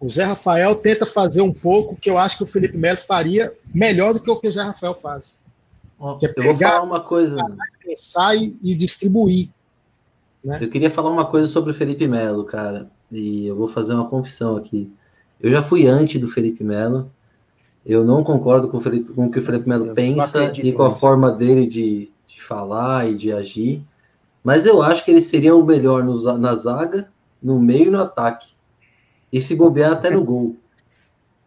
O Zé Rafael tenta fazer um pouco que eu acho que o Felipe Melo faria melhor do que o que o Zé Rafael faz. É eu vou falar uma coisa. Pensar e distribuir. Né? Eu queria falar uma coisa sobre o Felipe Melo, cara. E eu vou fazer uma confissão aqui. Eu já fui antes do Felipe Melo. Eu não concordo com o, Felipe, com o que o Felipe Melo pensa e com a forma dele de, de falar e de agir. Mas eu acho que ele seria o melhor no, na zaga, no meio e no ataque. E se bobear até no gol.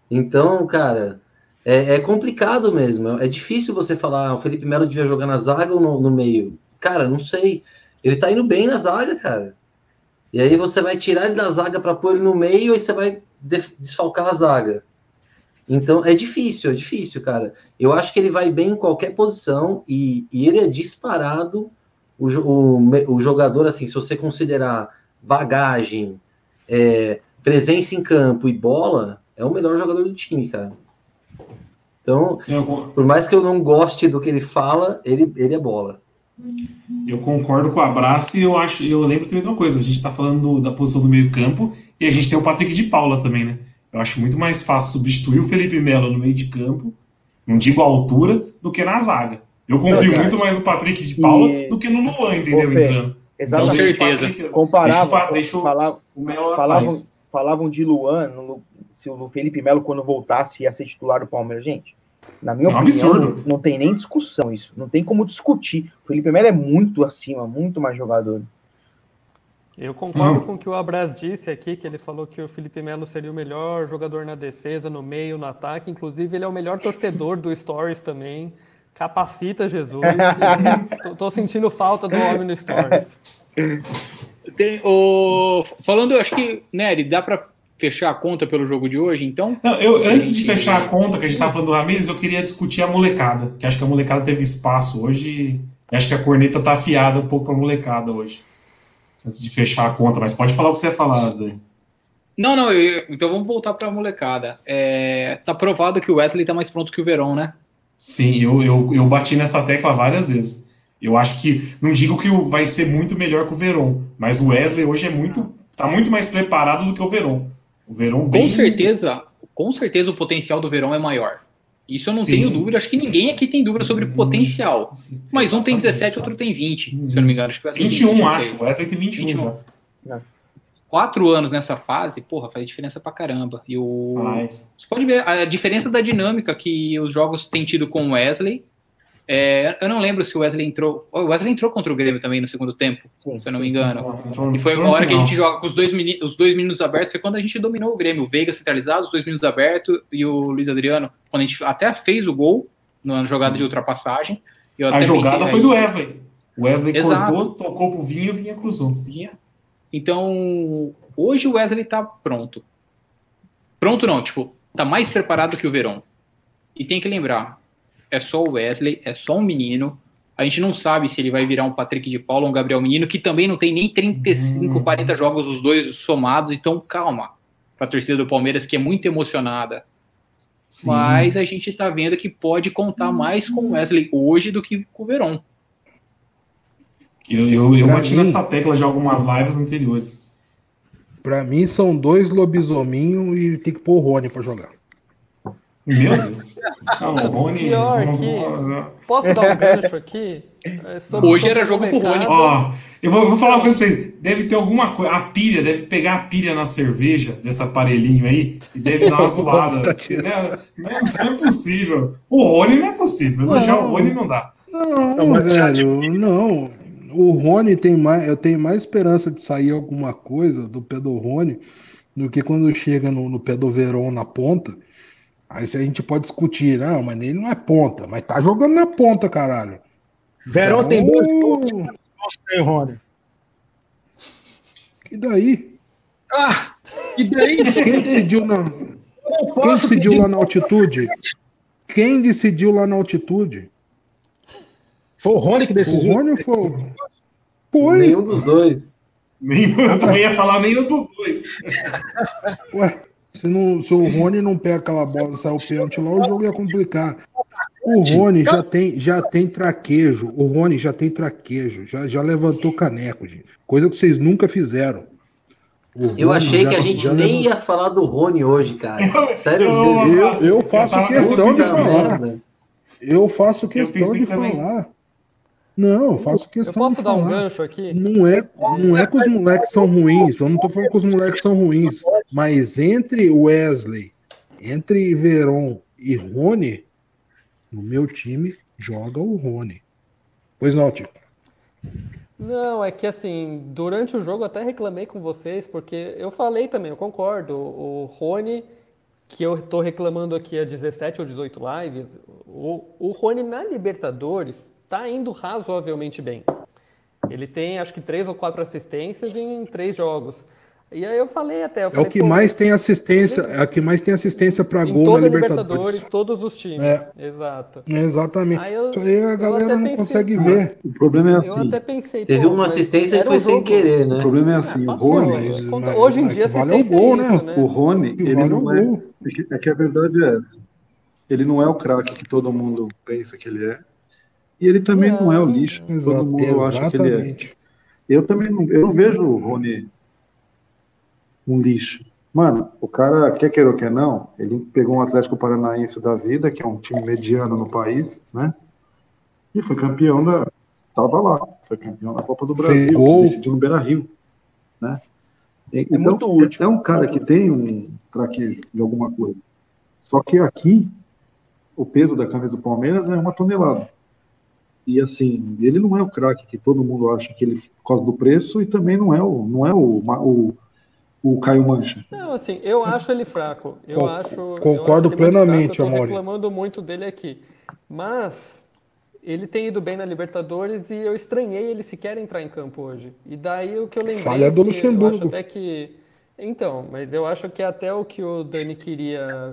Então, cara, é, é complicado mesmo. É difícil você falar, ah, o Felipe Melo devia jogar na zaga ou no, no meio. Cara, não sei. Ele tá indo bem na zaga, cara. E aí você vai tirar ele da zaga para pôr ele no meio e você vai desfalcar a zaga. Então é difícil, é difícil, cara. Eu acho que ele vai bem em qualquer posição e, e ele é disparado o, o, o, jogador, assim, se você considerar bagagem, é, presença em campo e bola, é o melhor jogador do time, cara. Então, por mais que eu não goste do que ele fala, ele, ele é bola. Eu concordo com o abraço e eu acho, eu lembro também de uma coisa, a gente tá falando do, da posição do meio campo e a gente tem o Patrick de Paula também, né? Eu acho muito mais fácil substituir o Felipe Melo no meio de campo, não digo a altura, do que na zaga. Eu confio muito mais no Patrick de Paula e... do que no Luan, entendeu? Entrando. Exatamente. Então, certeza. Patrick, Comparava, deixa, falava, o Melo falavam, falavam de Luan, no, se o Felipe Melo, quando voltasse, ia ser titular do Palmeiras. Gente, na minha é um opinião, absurdo. Não, não tem nem discussão isso. Não tem como discutir. O Felipe Melo é muito acima, muito mais jogador. Eu concordo com o que o Abraz disse aqui, que ele falou que o Felipe Melo seria o melhor jogador na defesa, no meio, no ataque. Inclusive, ele é o melhor torcedor do Stories também. Capacita Jesus. tô, tô, sentindo falta do homem no Stories. Tem, o, falando, eu acho que, Nery, dá para fechar a conta pelo jogo de hoje, então? Não, eu, antes de fechar a conta, que a gente estava falando do Ramires, eu queria discutir a molecada, que acho que a molecada teve espaço hoje e acho que a corneta tá afiada um pouco para a molecada hoje. Antes de fechar a conta, mas pode falar o que você ia falar, Dani. Não, não, eu, então vamos voltar para a molecada. É, tá provado que o Wesley tá mais pronto que o Verón, né? Sim, eu, eu, eu bati nessa tecla várias vezes. Eu acho que, não digo que vai ser muito melhor que o Verón, mas o Wesley hoje é muito, tá muito mais preparado do que o Verón. O Verón bem... Com certeza, com certeza o potencial do Verón é maior. Isso eu não Sim. tenho dúvida, acho que ninguém aqui tem dúvida sobre o potencial. Sim, Mas um tem exatamente. 17, outro tem 20, se eu não me engano. Acho que o Wesley tem 21, 20, não acho. O Wesley tem 21, 21. já. Quatro anos nessa fase, porra, faz diferença pra caramba. E o... Faz. Você pode ver a diferença da dinâmica que os jogos têm tido com o Wesley. É, eu não lembro se o Wesley entrou. O Wesley entrou contra o Grêmio também no segundo tempo, se eu não me engano. E foi uma hora que a gente joga com os dois, os dois meninos abertos, foi quando a gente dominou o Grêmio. O Veiga centralizado, os dois meninos abertos e o Luiz Adriano, quando a gente até fez o gol na jogada Sim. de ultrapassagem. A jogada pensei, foi aí, do Wesley. O Wesley Exato. cortou, tocou pro Vinha e o Vinha cruzou. Vinha. Então, hoje o Wesley tá pronto. Pronto não, tipo, tá mais preparado que o Verón. E tem que lembrar, é só o Wesley, é só um menino. A gente não sabe se ele vai virar um Patrick de Paulo ou um Gabriel Menino, que também não tem nem 35, 40 jogos os dois somados. Então, calma. Pra torcida do Palmeiras, que é muito emocionada. Sim. Mas a gente tá vendo que pode contar mais com o Wesley hoje do que com o Verón. Eu, eu, eu bati mim- nessa tecla de algumas lives anteriores. Pra mim são dois lobisominhos e tem que pôr o Rony pra jogar. Meu Deus. Não, o Rony. Pior não- que- não- Posso dar um gancho aqui? É, sobre- Hoje sobre era jogo pro. Rony. Ó, eu vou, eu vou falar uma coisa pra vocês. Deve ter alguma coisa. A pilha, deve pegar a pilha na cerveja desse aparelhinho aí e deve dar uma zoada. Nossa, tá. Não é, não é- não é possível. O Rony não é possível. Não. o Rony não dá. Não, já velho, não. O Rony tem mais, eu tenho mais esperança de sair alguma coisa do pé do Rony do que quando chega no, no pé do Verón na ponta. Aí a gente pode discutir, não, mas ele não é ponta, mas tá jogando na ponta, caralho. Verão tem Então, dois pontos, não tem, Rony. E daí? Ah, e daí? Quem decidiu na, quem decidiu lá na altitude? Quem decidiu lá na altitude? Foi o Rony que O decidiu. Rony ou foi? Foi. Nenhum dos dois. Nem, eu também ia falar nenhum dos dois. Ué, se, não, se o Rony não pega aquela bola e sai o pênalti lá, o jogo ia complicar. O Rony já tem, já tem traquejo. O Rony já tem traquejo. Já, já levantou caneco, gente. Coisa que vocês nunca fizeram. O Eu Rony achei já- que a gente nem levantou- ia falar do Rone hoje, cara. Sério eu-. Eu, eu faço tava- questão de falar. merda. Eu faço questão de também. Não, eu faço Eu questão posso de dar um gancho aqui? Não é, não é que os moleques são ruins, eu não tô falando que os moleques são ruins, mas entre Wesley, entre Veron e Rony, no meu time joga o Rony. Pois não, tipo. Não, é que assim, durante o jogo eu até reclamei com vocês, porque eu falei também, eu concordo. O Rony, que eu tô reclamando aqui há 17 ou 18 lives, o, o Rony na Libertadores tá indo razoavelmente bem. Ele tem acho que três ou quatro assistências em três jogos. E aí eu falei até, eu É o falei, que pô, mais tem assistência, é o que mais tem assistência para gol na toda a Libertadores. Libertadores, todos os times. É. Exato. É, Exatamente. Aí eu- Isso aí a eu galera não pensei- consegue ver. O problema é Eu assim. até pensei, Teve uma assistência que era foi um sem querer, O né? problema é assim, o Passou, Rony, né? Hoje em dia que vale é o assistência gol, é isso, né? o Rony, Que ele vale o não é, gol. é que, é que a verdade é essa. Ele não é o craque que todo mundo pensa que ele é. E ele também não, é o lixo que todo mundo acha que ele é. Exatamente. Eu também não, eu não vejo o Rony um lixo. Mano, o cara, quer queira ou quer não, ele pegou um Atlético Paranaense da vida, que é um time mediano no país, né? E foi campeão da. Tava lá, foi campeão da Copa do Brasil, decidiu no Beira Rio. Né? E- Então, muito útil. é um cara que tem um traquejo de alguma coisa. Só que aqui, o peso da camisa do Palmeiras é uma tonelada. E assim, ele não é o craque que todo mundo acha que ele, por causa do preço, e também não é o, não é o, o, o Caio Mancha. Não, assim, eu acho ele fraco. Eu Con- acho. eu concordo acho ele muito plenamente, eu Amaury. reclamando muito dele aqui. Mas ele tem ido bem na Libertadores e eu estranhei ele sequer entrar em campo hoje. E daí o que eu lembrei Falha é do que eu Luxemburgo. acho até que então, mas eu acho que até o que o Dani queria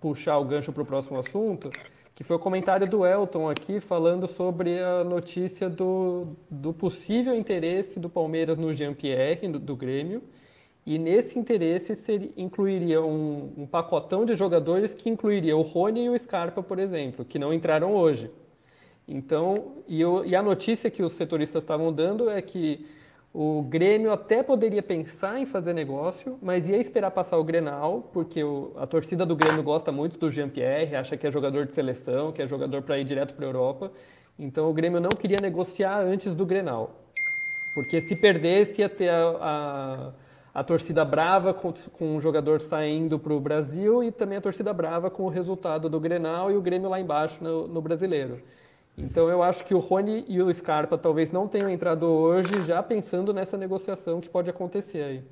puxar o gancho para o próximo assunto, que foi o comentário do Elton aqui falando sobre a notícia do, do possível interesse do Palmeiras no Jean-Pierre, do, do Grêmio, e nesse interesse seria, incluiria um, um pacotão de jogadores que incluiria o Rony e o Scarpa, por exemplo, que não entraram hoje. Então, e, eu- e a notícia que os setoristas estavam dando é que o Grêmio até poderia pensar em fazer negócio, mas ia esperar passar o Grenal, porque o- a torcida do Grêmio gosta muito do Jean-Pierre, acha que é jogador de seleção, que é jogador para ir direto para a Europa. Então, o Grêmio não queria negociar antes do Grenal. Porque se perdesse, ia ter a, a, a torcida brava com, com o jogador saindo para o Brasil e também a torcida brava com o resultado do Grenal e o Grêmio lá embaixo no, no brasileiro. Então eu acho que o Rony e o Scarpa talvez não tenham entrado hoje já pensando nessa negociação que pode acontecer aí.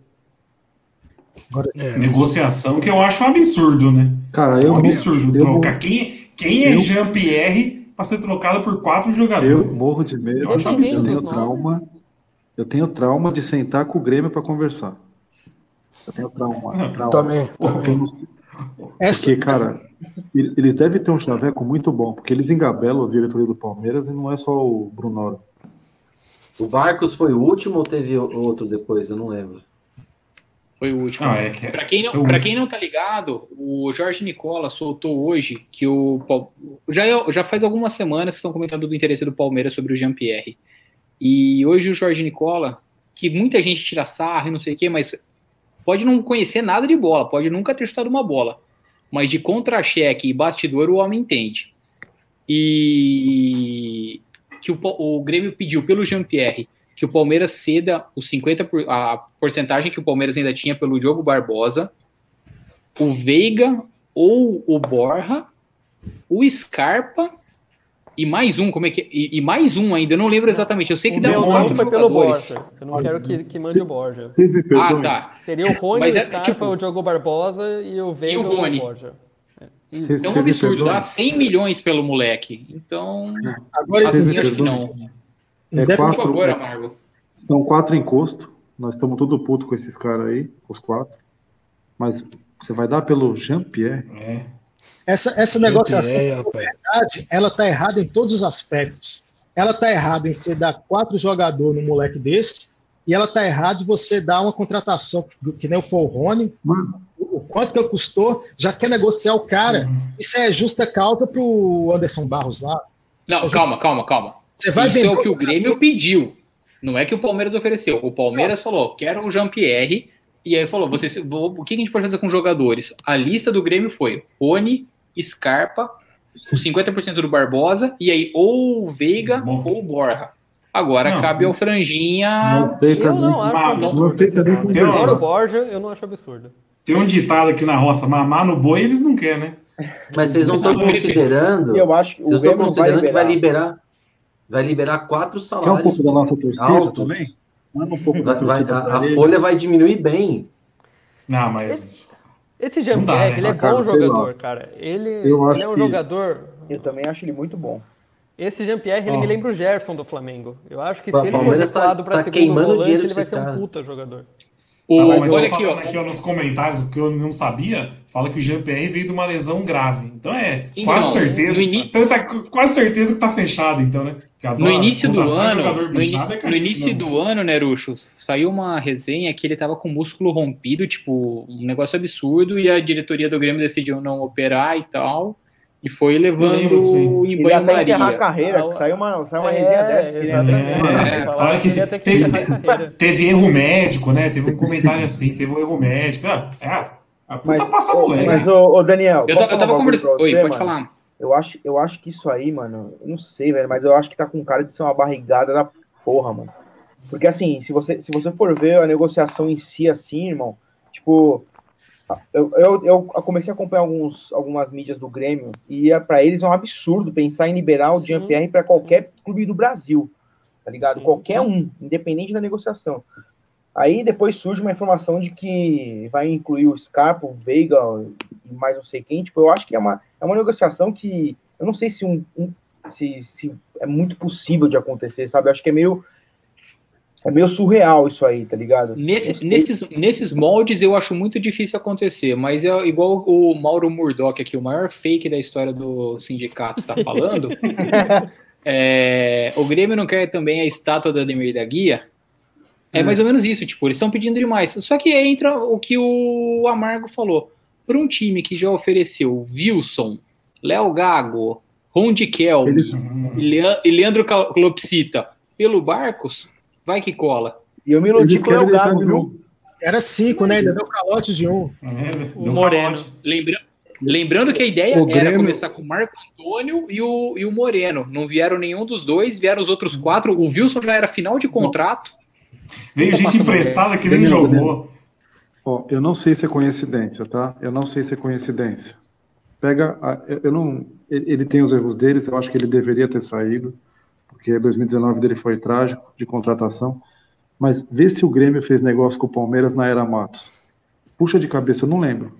Agora, É, Negociação que eu acho um absurdo, né? Cara, É eu um absurdo eu, trocar. Quem, quem é eu- Jean-Pierre para ser trocado por quatro eu jogadores? morro de medo. Eu acho Eu tenho trauma. Eu tenho trauma de sentar com o Grêmio para conversar. Eu tenho trauma. trauma. também. Porque, eu essa, porque, cara, ele deve ter um chaveco muito bom, porque eles engabelam a diretoria do Palmeiras e não é só o Brunoro. O Barcos foi o último ou teve outro depois? Eu não lembro. Foi o último. Não, é que Para quem, não, pra quem não tá ligado, o Jorge Nicola soltou hoje que o. Já, é- já faz algumas semanas que estão comentando do interesse do Palmeiras sobre o Jean-Pierre. E hoje o Jorge Nicola, que muita gente tira sarro e não sei o quê, mas pode não conhecer nada de bola, pode nunca ter chutado uma bola. Mas de contra-cheque e bastidor o homem entende. E que o, o Grêmio pediu pelo Jean-Pierre que o Palmeiras ceda os 50%, por- a porcentagem que o Palmeiras ainda tinha pelo Diogo Barbosa, o Veiga ou o Borja, o Scarpa e mais um, como é que e, e mais um ainda, eu não lembro exatamente. Eu sei que o quatro não foi pelo. Borja. Eu não quero que, que mande o Borja. Vocês me Ah, perdoem. tá. Seria o Rony, Mas o é, Scarpa, tipo- o Diogo Barbosa e o Veiga o ou Rony. o Borja. Vocês- É um absurdo, dá 100 milhões pelo moleque. Então, agora assim, acho que não. É Por quatro, favor, Amargo. São quatro encostos. Nós estamos tudo puto com esses caras aí, os quatro. Mas você vai dar pelo Jean-Pierre? É. essa, essa negociação, É, na verdade, ela tá errada em todos os aspectos. Ela tá errada em você dar quatro jogadores num moleque desse, e ela tá errada em você dar uma contratação, que, que nem o for o Rony, Mano, o quanto que ele custou, já quer negociar o cara. Isso é justa causa pro Anderson Barros lá. Não, Você calma, calma, calma. Você vai Isso vender é o que o Grêmio pediu. Não é que o Palmeiras ofereceu. O Palmeiras falou, quero o Jean-Pierre. E aí falou, vocês, o que a gente pode fazer com jogadores? A lista do Grêmio foi Rony, Scarpa, o 50% do Barbosa, e aí ou o Veiga Bom. ou o Borja. Agora Não. cabe ao Franjinha. não sei Eu não acho absurdo. não sei também pensar. o Borja, eu não acho absurdo. Tem um ditado aqui na roça, mamar no boi eles não querem, né? Mas vocês não estão considerando. Eu acho que Vocês o estão Grêmio não vai considerando que vai liberar. Vai liberar quatro Quer um salários. pouco da nossa torcida altos. também? Um pouco da Vai- a, a folha vai diminuir bem. Não, mas. Esse Não Jean-Pierre, dá, né? ele é Ah, cara, bom sei lá. jogador, cara. Ele, Eu ele é um que- jogador. Eu também acho ele muito bom. Esse Jean-Pierre, ele Ó. me lembra o Gerson do Flamengo. Eu acho que se ele for tá- para tá segundo volante, ele vai ser um puta jogador. O, Tá, mas olha aqui, ó. falando aqui ó, nos comentários, o que eu não sabia, fala que o Jean-Pierre veio de uma lesão grave. Então é Então, quase certeza. ini- Então tá quase certeza que tá fechado, então, né? Que No adora início do contratar ano, no, bichado é no início não- do ano, né, Ruxo, saiu uma resenha que ele tava com o músculo rompido, tipo, um negócio absurdo, e a diretoria do Grêmio decidiu não operar e tal, e foi levando em Ele ia até encerrar a banho-maria. carreira, Ah, saiu uma, saiu uma É, resenha dessa. exatamente. É, Falaram falaram que que teve-. Teve erro médico, né? Teve um comentário assim, teve um erro médico. Ah, é, a puta Mas, passa moleque. mas ô, ô, Daniel, Eu, eu tava conversando. Oi, pode mano? falar. Eu acho, eu acho que isso aí, mano, eu não sei, velho, mas eu acho que tá com cara de ser uma barrigada da porra, mano. Porque assim, se você, se você for ver a negociação em si, assim, irmão, tipo, eu, eu, eu comecei a acompanhar alguns, algumas mídias do Grêmio e é, pra eles é um absurdo pensar em liberar o Sim. Jean-Pierre pra qualquer clube do Brasil, tá ligado? Sim, qualquer um, independente da negociação. Aí depois surge uma informação de que vai incluir o Scarpa, o Veiga e mais não sei quem. Tipo, eu acho que é uma, é uma negociação que eu não sei se um, um- se, se é muito possível de acontecer, sabe? Eu acho que é meio é meio surreal isso aí, tá ligado? Nesse, nesses, nesses moldes eu acho muito difícil acontecer, mas é igual o Mauro Murdock aqui, o maior fake da história do sindicato está falando. é, o Grêmio não quer também a estátua da Ademir da Guia. É mais ou menos isso, tipo, eles estão pedindo demais. Só que entra o que o Amargo falou. Para um time que já ofereceu Wilson, Léo Gago, Rondikel e Lea- e Leandro Clopsita pelo Barcos, vai que cola. E eu me iludi com o querem Léo deixar Gago, de viu? Era cinco, né? Ainda deu calote de um. É, O Moreno. Lembra- lembrando que a ideia O era Grêmio- começar com o Marco Antônio e o, e o Moreno. Não vieram nenhum dos dois, vieram os outros quatro. O Wilson já era final de contrato. Veio gente emprestada que nem jogou. Ó, eu não sei se é coincidência, tá? Eu não sei se é coincidência. Pega, a- eu eu não, ele ele tem os erros deles, eu acho que ele deveria ter saído, porque 2019 dele foi trágico de contratação. Mas vê se o Grêmio fez negócio com o Palmeiras na era Matos. Puxa de cabeça, eu não lembro.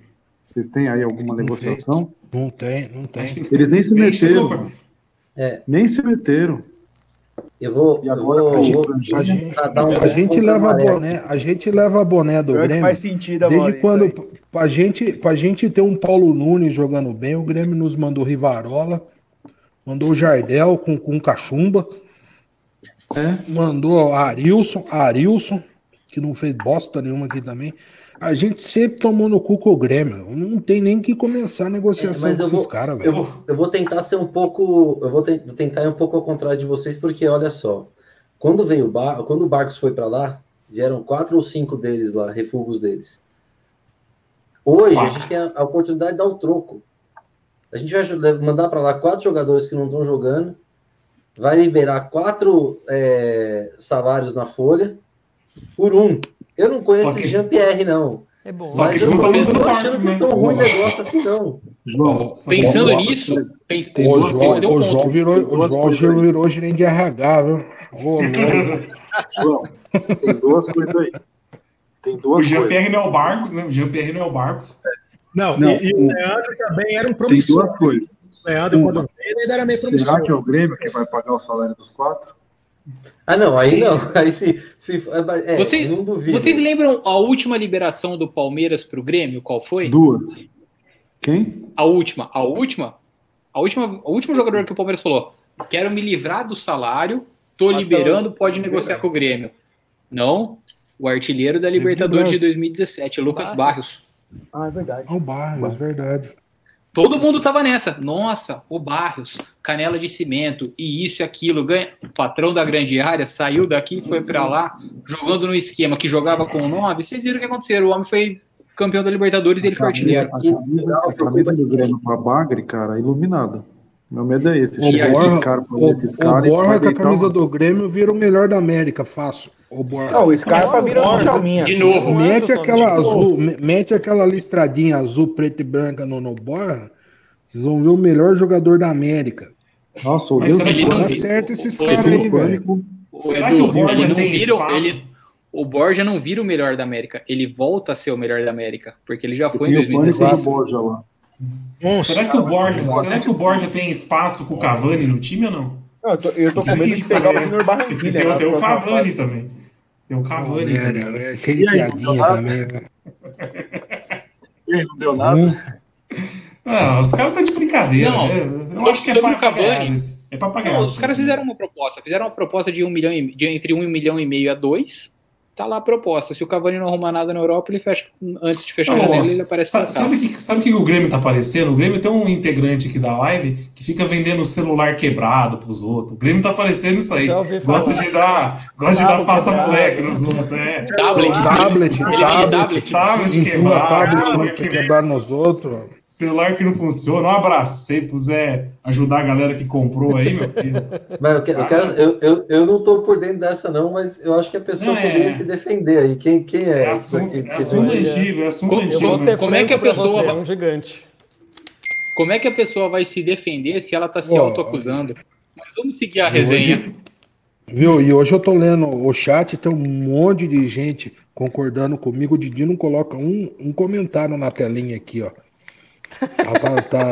Vocês têm aí alguma Não negociação? Não tem, não tem. Eles nem se meteram. É. Nem se meteram. Eu vou, E agora vou, com o vou? A gente, um a gente leva boné, a gente leva boné do Grêmio. faz sentido, Desde Amaury, quando, aí. pra gente, pra gente ter um Paulo Nunes jogando bem, o Grêmio nos mandou Rivarola, mandou o Jardel com, com cachumba, É. mandou Arilson, Arilson, que não fez bosta nenhuma aqui também. A gente sempre tomou no cu com o Grêmio. Não tem nem que começar a negociação É, mas com eu esses caras, Eu velho. vou, eu vou tentar ser um pouco. Eu vou te- tentar ir um pouco ao contrário de vocês, porque olha só. Quando veio o Bar, quando o Barcos foi para lá, vieram quatro ou cinco deles lá, refugos deles. Hoje a gente tem a, a oportunidade de dar o troco. A gente vai mandar para lá quatro jogadores que não estão jogando, vai liberar quatro é, salários na folha por um. Eu não conheço que- Jean-Pierre, não. É bom. Só que Mas eles eu não estão dando achando que é né? tão ruim negócio assim, não. João, Pensando nisso, pens- O João, um o. João virou, o João aí. virou gerente de RH, viu? Louco. João, tem duas coisas aí. Tem O duas coisas. Jean-Pierre não é o Barcos, né? O Jean-Pierre não é o Barcos. Não, Não, e, e o- Leandro também era um Tem promissor. duas coisas. O Leandro, Uma. quando veio, ele era meio promissor. Será que é o Grêmio que vai pagar o salário dos quatro? Ah, não, aí não. Aí se. se é, Você- não duvido. Vocês lembram a última liberação do Palmeiras para o Grêmio? Qual foi? Duas. Quem? A última. A última? A última, o último jogador que o Palmeiras falou: quero me livrar do salário, tô Marcelo- liberando, pode negociar com o Grêmio. Não, o artilheiro da Libertadores de 2017, Lucas Barrios. Ah, é verdade. É o Barros, verdade. Todo mundo tava nessa. Nossa, o Barrios, canela de cimento, e isso e aquilo. Ganha. O patrão da grande área saiu daqui, foi pra lá, jogando no esquema que jogava com nove. Vocês viram o que aconteceu? O homem foi campeão da Libertadores e ele foi artilheiro. A camisa, a camisa do Grêmio com a Bagre, cara, iluminada. Meu medo é esse. O esses caras pra o, ver esses o caras Borja vai com a camisa do Grêmio vira o melhor da América, fácil. O. Não, o Scarpa vira Borja. Djalminha. De novo. Mete aquela azul, me- mete aquela listradinha azul, preta e branca no, no Borja. Vocês vão ver o melhor jogador da América. Nossa, o Deus será do que Dá certo esses caras aí, velho. Será Edu, que o Borja não tem vira- ele- o Borja não vira o melhor da América. Ele volta a ser o melhor da América. Porque ele já foi em Tem o pânico do 2016. Borja lá. Monstro. Será que o Borja, será que o Borja tem espaço com o Cavani no time ou não? Não, eu tô, eu tô com medo de pegar o né? Junior Barranquilla. Tem, né, o próxima Cavani também. Tem o Cavani. Também. é, cheio de piadinha não também. né? E aí, não deu nada? Hum, Ah, os caras estão de brincadeira. Não, né? Eu acho que é Cavani- pagar. É pra pagar. Não, os caras fizeram uma proposta. Fizeram uma proposta de um milhão e, de entre um milhão e meio a dois. Tá lá a proposta. Se o Cavani não arrumar nada na Europa, ele fecha antes de fechar a Não, janela, nossa, ele aparece Sabe, sabe que, sabe que o Grêmio tá aparecendo? O Grêmio tem um integrante aqui da live que fica vendendo celular quebrado pros outros. O Grêmio tá aparecendo isso aí. Gosta de dar, gosta de dar Cabo passa quebrado. moleque nos outros. É. Tablet. Tablet, Ele vende tablet, tablet. Tablet empurra quebrado. tablet celular pra que- quebrar nos outros. Celular que não funciona. Um abraço. Se puder ajudar a galera que comprou aí, meu filho. Mas eu, que- eu, quero- eu, eu, eu não tô por dentro dessa, não, mas eu acho que a pessoa Não, é- poderia se defender aí. Quem, quem é? É assunto, aqui? é assunto antigo, é assunto como- Eu antigo. né? Como é que a pessoa você, vai- é um gigante. Como é que a pessoa vai se defender se ela tá se Ó, autoacusando? Mas vamos seguir a resenha. Viu? E hoje eu tô lendo o chat, tem um monte de gente concordando comigo. O Didi não coloca um, um comentário na telinha aqui, ó. Tá, tá, tá,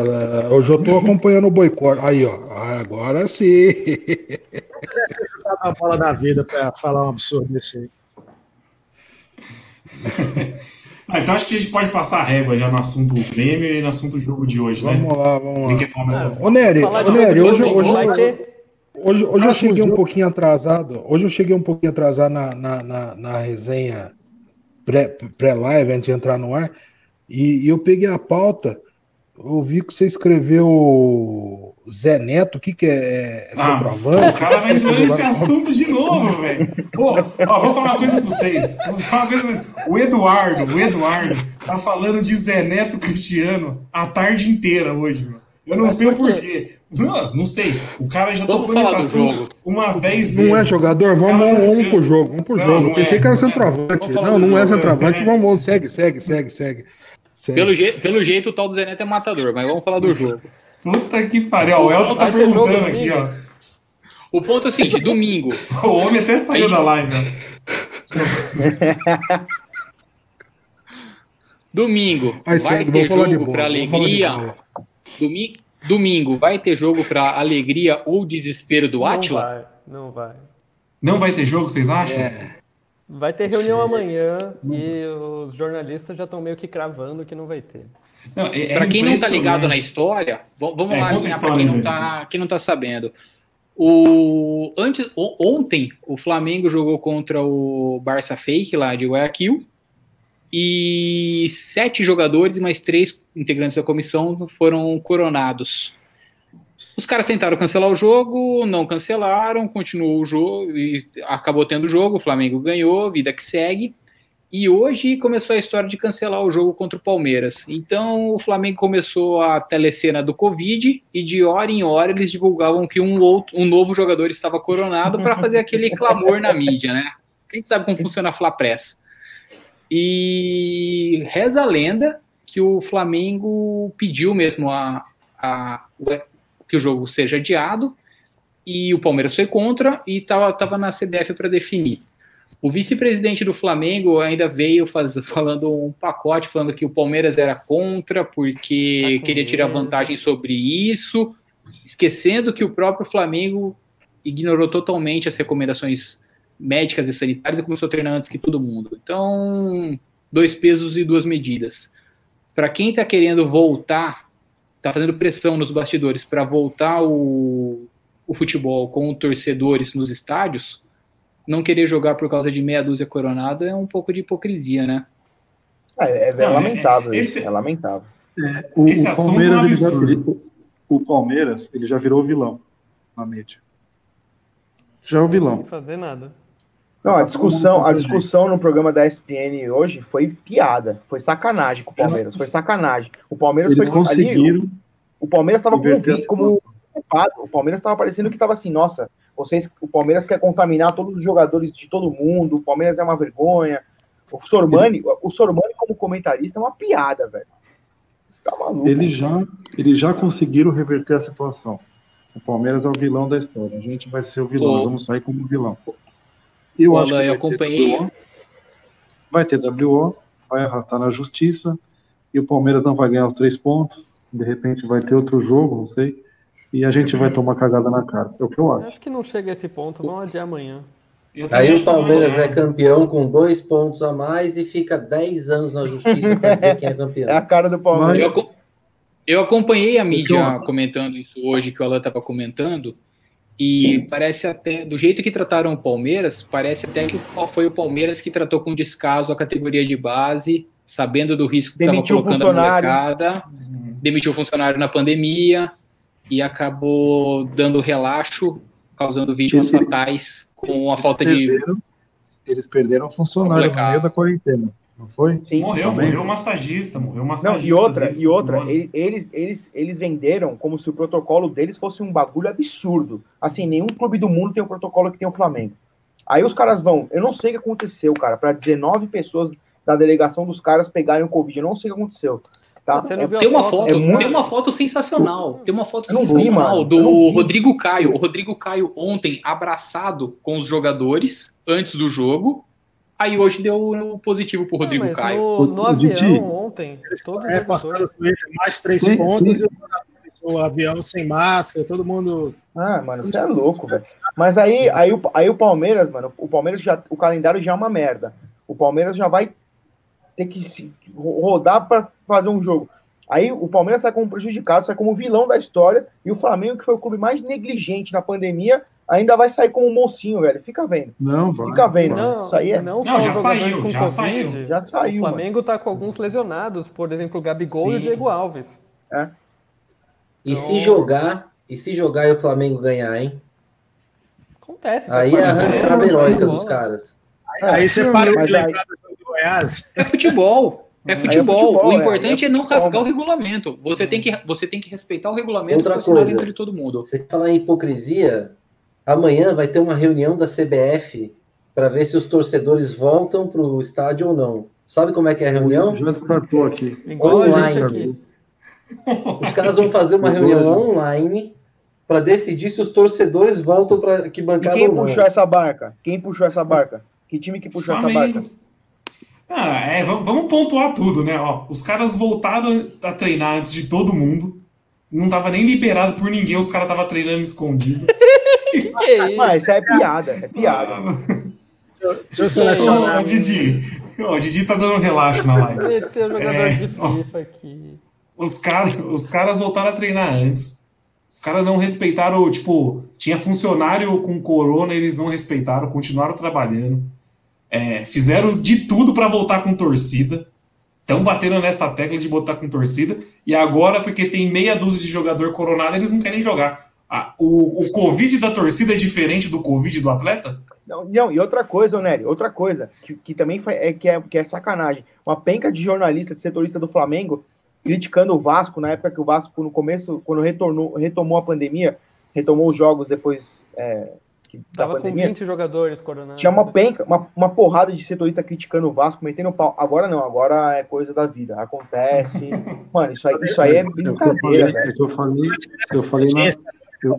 eu já tô acompanhando o boicote. Aí, ó. Agora sim. Tá na bola da vida pra falar um absurdo desse aí. Ah, então acho que a gente pode passar a régua já no assunto do Grêmio e no assunto do jogo de hoje, né? Vamos lá, vamos lá. quer falar Ô, Nery, ô, Nery, hoje, hoje, hoje, hoje eu cheguei um pouquinho atrasado. Hoje eu cheguei um pouquinho atrasado na, na, na, na resenha pré- pré-live, antes de entrar no ar. E, e eu peguei a pauta. Eu vi que você escreveu Zé Neto. O que, que é? É Ah, centroavante? O cara vai entrando nesse assunto de novo, velho. Pô, ó, vou falar uma coisa pra vocês. Vou falar uma coisa. O Eduardo, o Eduardo, tá falando de Zé Neto Cristiano a tarde inteira hoje, mano. Eu não Mas sei o por quê? porquê. Não, não sei. O cara já Vamos tocou nesse assunto jogo. umas 10 vezes. Não é jogador? Vamos, vamos, vamos pro jogo. Vamos pro Não, jogo. não Pensei é, que era não é. centroavante. Não, do não é centroavante. é. Vamos, vamos, segue, segue, segue, segue. Pelo, je pelo jeito, o tal do Zé Neto é matador, mas vamos falar do jogo. Puta que pariu. O Elton tá perguntando aqui, domingo? ó. O ponto é o seguinte: domingo, O homem até saiu Aí, da live, ó. domingo, vai ter jogo pra alegria. bola. Domi domingo, vai ter jogo pra alegria ou desespero do Não Atila? vai, não vai. Não vai ter jogo, vocês acham? É. Vai ter reunião amanhã e os jornalistas já estão meio que cravando que não vai ter. Não, é- é Pra quem não tá ligado na história, vamos É, lá conta a alinhar pra história quem não, aí, tá, quem não tá sabendo. O, antes, o- ontem, o Flamengo jogou contra o Barça Fake lá de Guayaquil e sete jogadores e mais três integrantes da comissão foram coronados. Os caras tentaram cancelar o jogo, não cancelaram, continuou o jogo e acabou tendo o jogo. O Flamengo ganhou, vida que segue. E hoje começou a história de cancelar o jogo contra o Palmeiras. Então o Flamengo começou a telecena do Covid e de hora em hora eles divulgavam que um, outro, um novo jogador estava coronado para fazer aquele clamor na mídia, né? Quem sabe como funciona a Flapress. E reza a lenda que o Flamengo pediu mesmo a, a, que o jogo seja adiado e o Palmeiras foi contra e estava tava na CBF para definir. O vice-presidente do Flamengo ainda veio faz, falando um pacote, falando que o Palmeiras era contra, porque Tá queria tirar vantagem sobre isso, esquecendo que o próprio Flamengo ignorou totalmente as recomendações médicas e sanitárias e começou a treinar antes que todo mundo. Então, dois pesos e duas medidas. Para quem está querendo voltar, está fazendo pressão nos bastidores para voltar o, o futebol com torcedores nos estádios, não querer jogar por causa de meia dúzia coronada é um pouco de hipocrisia, né? É, é Não, é- lamentável esse- isso. É lamentável. O, Esse o assunto é um Palmeiras, ele já, absurdo. ele- o Palmeiras, ele já virou vilão na mídia. Já é o vilão. Sem fazer nada. Não, a Tá discussão, a discussão no programa da ESPN hoje foi piada. Foi sacanagem com o Palmeiras. Foi sacanagem. O Palmeiras Eles foi ali, conseguiram o Palmeiras estava como. O Palmeiras estava parecendo que estava assim, nossa, vocês, o Palmeiras quer contaminar todos os jogadores de todo mundo, o Palmeiras é uma vergonha. O Sormani, o Sormani como comentarista é uma piada, velho. Você tá maluco. Eles já, eles já conseguiram reverter a situação. O Palmeiras é o vilão da história. A gente vai ser o vilão, Ô. nós vamos sair como vilão. Eu acho que vai acompanhei- ter WO, vai ter WO, vai arrastar na justiça, e o Palmeiras não vai ganhar os três pontos. De repente vai ter outro jogo, não sei. E a gente vai tomar cagada na cara. É o que eu acho. Acho que não chega a esse ponto, vamos adiar amanhã. Aí o Palmeiras é campeão com dois pontos a mais e fica 10 anos na justiça para dizer quem é É a campeão. cara do Palmeiras. Eu, eu acompanhei a mídia comentando isso hoje, que o Alan estava comentando, e parece até, do jeito que trataram o Palmeiras, parece até que o- foi o Palmeiras que tratou com descaso a categoria de base, sabendo do risco que estava o colocando a molecada, demitiu o funcionário na pandemia e acabou dando relaxo, causando vítimas Esse- fatais com a Eles falta de. perderam, eles perderam um funcionário no meio da quarentena, não foi? Sim. Morreu, Também. morreu o massagista, morreu o Não, massagista. e outra, deles, e outra, ele- eles, eles, eles venderam como se o protocolo deles fosse um bagulho absurdo. Assim, nenhum clube do mundo tem o protocolo que tem o Flamengo. Aí os caras vão, eu não sei o que aconteceu, cara, para 19 pessoas da delegação dos caras pegarem o Covid, eu não sei o que aconteceu. Tá? Você não É- viu Tem uma fotos? foto, é muito- tem uma foto sensacional. Tem uma foto não vi, sensacional mano. do não vi. Rodrigo Caio. O Rodrigo Caio ontem abraçado com os jogadores antes do jogo. Aí hoje deu positivo pro Rodrigo mas Caio. no, no O- avião Didi. ontem, todos os É, passaram jogadores- com ele mais três Tem- pontos tem- e o, o avião sem máscara, todo mundo. Ah, mano, você é louco, velho. Mas aí, aí, o, aí o Palmeiras, mano, o Palmeiras já. O calendário já é uma merda. O Palmeiras já vai ter que rodar pra fazer um jogo. Aí o Palmeiras sai como prejudicado, sai como vilão da história, e o Flamengo, que foi o clube mais negligente na pandemia, ainda vai sair como mocinho, velho. Fica vendo. Não, vai. Fica vendo. Não, Isso aí é. não Não, já saiu, com já Covid. saiu. Já saiu, o Flamengo tá com alguns lesionados, por exemplo, o Gabigol e o Sim. Diego Alves. E Então- se jogar, e se jogar e o Flamengo ganhar, hein? Acontece. Aí é a heróica dos caras. Aí você para de lembrar do Goiás. É futebol. É Aí é futebol. futebol, o é, importante é é, não futebol, rasgar o mano. regulamento. Você tem que, você tem que respeitar o regulamento Outra coisa. entre todo mundo. Você fala em hipocrisia, amanhã vai ter uma reunião da CBF para ver se os torcedores voltam para o estádio ou não. Sabe como é que é a reunião? Já descartou aqui. Igual a gente Online. aqui. Os caras vão fazer uma reunião online para decidir se os torcedores voltam para que E bancada quem ou não. puxou essa barca? Quem puxou essa barca? Que time que puxou essa barca? Ah, é, vamos, vamos pontuar tudo, né? Ó, os caras voltaram a treinar antes de todo mundo. Não tava nem liberado por ninguém, os caras estavam treinando escondido. Que que é Mas isso? isso é piada, é piada. Se eu Ô, selecionar. Didi, Ô, o Didi tá dando relaxo na live. Meteu jogador É, de. FIFA aqui. Os, cara, os caras voltaram a treinar antes. Os caras não respeitaram, tipo, tinha funcionário com corona, eles não respeitaram, continuaram trabalhando. É, fizeram de tudo para voltar com torcida. Estão batendo nessa tecla de botar com torcida. E agora, porque tem meia dúzia de jogador coronado, eles não querem jogar. Ah, o, o Covid da torcida é diferente do Covid do atleta? Não, não, e outra coisa, Nery, outra coisa, que, que também foi, é, que é que é sacanagem. Uma penca de jornalista, de setorista do Flamengo, criticando o Vasco, na época que o Vasco, no começo, quando retornou, retomou a pandemia, retomou os jogos depois é, que- da Tava com pandemia. 20 jogadores coronados. Tinha uma penca, uma, uma porrada de setorista criticando o Vasco, metendo pau. Agora não, agora é coisa da vida. Acontece. Mano, isso aí, isso aí é É o que eu falei, brincadeira, velho. é que eu falei, eu falei, na, eu,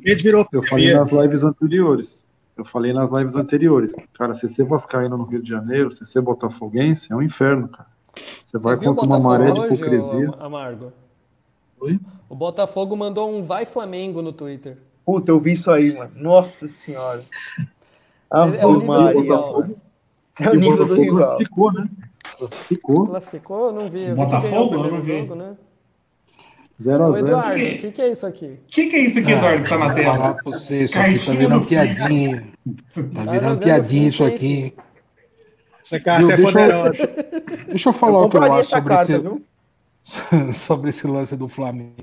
eu falei nas lives anteriores. Eu falei nas lives anteriores. Cara, se você vai ficar indo no Rio de Janeiro, se você é botafoguense, é um inferno, cara. Você vai Você o contra uma maré de hoje, hipocrisia. ô, Amargo? Oi? O Botafogo mandou um vai Flamengo no Twitter. Puta, eu vi isso aí, mano. Nossa senhora. É- é o nível do Maria, né? É o nível do Botafogo rival. classificou, né? Classificou. Classificou? Eu não vi. Eu que Botafogo? Eu não vi. jogo, né? 0 a Ô, 0 Eduardo, Que- o que, que é isso aqui? O que, que é isso aqui, Eduardo, que tá na Vou tela? falar pra você, isso aqui tá virando do piadinha. Tá Tá virando piadinha isso aqui. Essa carta Viu, é deixa eu- poderosa. Deixa eu falar Eu o que eu acho sobre carta, esse, viu? sobre esse lance do Flamengo.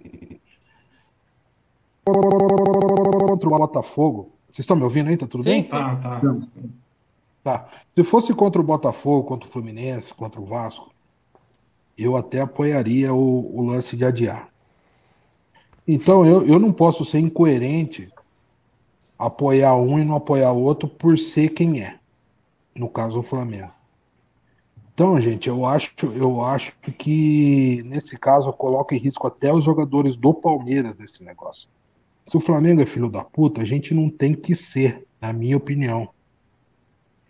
Contra o Botafogo. Vocês estão me ouvindo aí? Tá tudo Sim, bem? sim. Tá, tá. Tá. Se fosse contra o Botafogo, contra o Fluminense, contra o Vasco, eu até apoiaria o, o lance de adiar. Então eu, eu não posso ser incoerente apoiar um e não apoiar o outro por ser quem é. No caso, o Flamengo. Então, gente, eu acho, eu acho que nesse caso eu coloco em risco até os jogadores do Palmeiras nesse negócio. Se o Flamengo é filho da puta, a gente não tem que ser, na minha opinião.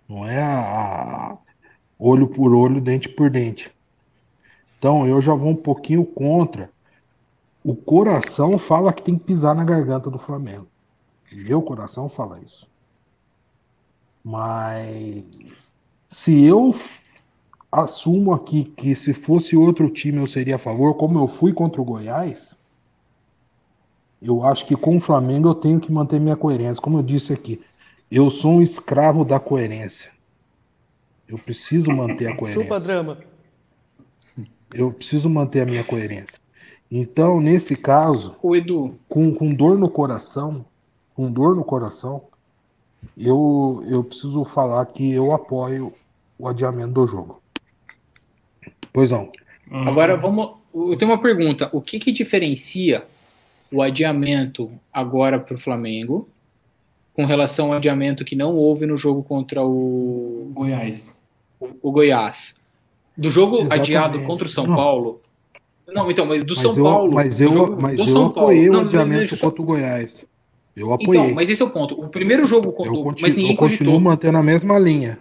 Não é a, a- olho por olho, dente por dente. Então eu já vou um pouquinho contra. O coração fala que tem que pisar na garganta do Flamengo. Meu coração fala isso. Mas se eu assumo aqui que se fosse outro time eu seria a favor, como eu fui contra o Goiás, eu acho que com o Flamengo eu tenho que manter minha coerência. Como eu disse aqui, eu sou um escravo da coerência. Eu preciso manter a Chupa coerência. drama. Eu preciso manter a minha coerência. Então, nesse caso, Ô, Edu, com, com dor no coração, com dor no coração, eu, eu preciso falar que eu apoio o adiamento do jogo. Pois não. agora vamos. Eu tenho uma pergunta. O que, que diferencia o adiamento agora para o Flamengo com relação ao adiamento que não houve no jogo contra o, Goiás. o Goiás? Do jogo Exatamente. adiado contra o São Não. Paulo. Não, então, mas do Mas São eu, Paulo. mas eu, mas eu São Paulo. apoiei Não, o não, não, adiamento só- contra o Goiás. Eu apoiei. Então, mas esse é o ponto. O primeiro jogo contra eu o. Mas continuo, ninguém eu continuo cogitou. mantendo a mesma linha.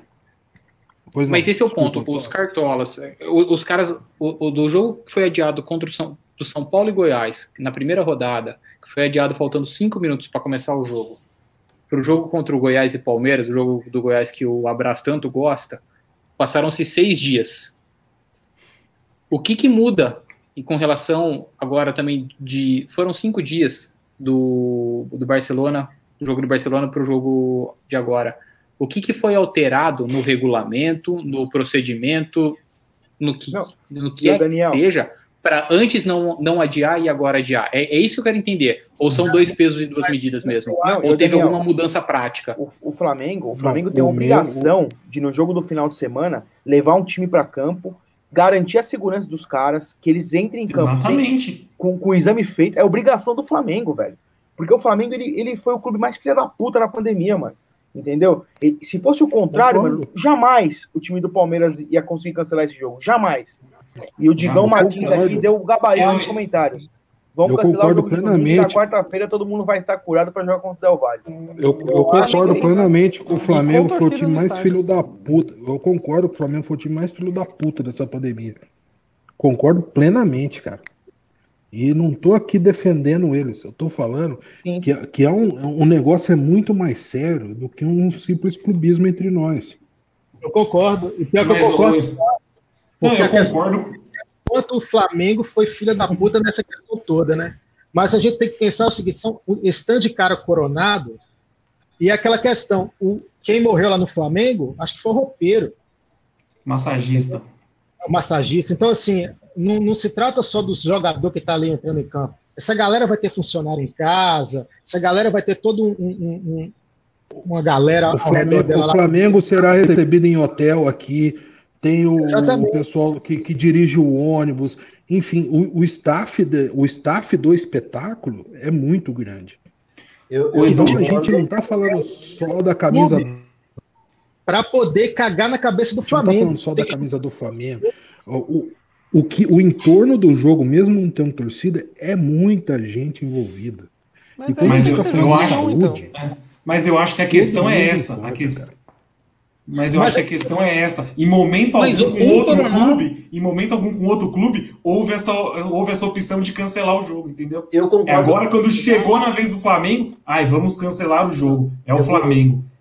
Não, Mas esse é o ponto. Os cartolas, o- os caras, o, o do jogo que foi adiado contra o São, do São Paulo e Goiás, na primeira rodada, que foi adiado faltando cinco minutos para começar o jogo, para o jogo contra o Goiás e Palmeiras, o jogo do Goiás que o Abraço tanto gosta, passaram-se seis dias. O que que muda e com relação agora também de foram cinco dias do, do Barcelona, do jogo do Barcelona para o jogo de agora. O que, que foi alterado no regulamento, no procedimento, no que, Não, no que é Daniel? que seja, para antes não, não adiar e agora adiar? É, é isso que eu quero entender. Ou são dois pesos e duas medidas mesmo? Não, Ou teve alguma mudança prática? O, o Flamengo, o Não, Flamengo tem a obrigação de, no jogo do final de semana, levar um time para campo, garantir a segurança dos caras, que eles entrem em campo Exatamente. com, com o exame feito. É obrigação do Flamengo, velho. Porque o Flamengo, ele, ele foi o clube mais filha da puta na pandemia, mano. Entendeu? E se fosse o contrário, mano, jamais o time do Palmeiras ia conseguir cancelar esse jogo. Jamais. E o Digão. Martins aqui deu o gabarito nos comentários. Vamos Eu cancelar o concordo jogo de domingo, plenamente. na quarta-feira todo mundo vai estar curado para jogar contra o Del Valle. Eu, eu concordo que- plenamente que o Flamengo foi o time mais estádio. filho da puta. Eu concordo que o Flamengo foi o time mais filho da puta dessa pandemia. Concordo plenamente, cara. E não tô aqui defendendo eles. Eu tô falando Sim. que, que é um, um negócio é muito mais sério do que um simples clubismo entre nós. Eu concordo. E pior que eu concordo, o- Não, porque eu a questão concordo. quanto o Flamengo foi filha da puta nessa questão toda, né? Mas a gente tem que pensar o seguinte: são esse tanto de cara coronado, e aquela questão, o, quem morreu lá no Flamengo, acho que foi o roupeiro, Massagista. o massagista. Então, assim, não, não se trata só dos jogadores que está ali entrando em campo. Essa galera vai ter funcionário em casa, essa galera vai ter todo um, um- um- uma galera O ao redor Flamengo, dela o lá. Flamengo será recebido em hotel aqui. Tem o, o pessoal que, que dirige o ônibus. Enfim, o, o staff de- o staff do espetáculo é muito grande. Eu, eu Então a gente não está falando só da camisa. Para poder cagar na cabeça do A gente não tá Flamengo. falando só da camisa do Flamengo. O, o, o que, o entorno do jogo, mesmo não tendo torcida, é muita gente envolvida. Mas E aí Mas eu- ter eu acho- então. Mas eu acho que a questão é mundo essa. A importa, que- cara. Mas eu Mas acho que a questão é essa. Em momento Mas algum com outro Coronado- clube, em momento algum com outro clube, houve essa, houve essa opção de cancelar o jogo, entendeu? Eu concordo. É agora quando chegou na vez do Flamengo, ai, vamos cancelar o jogo. É o Eu vou-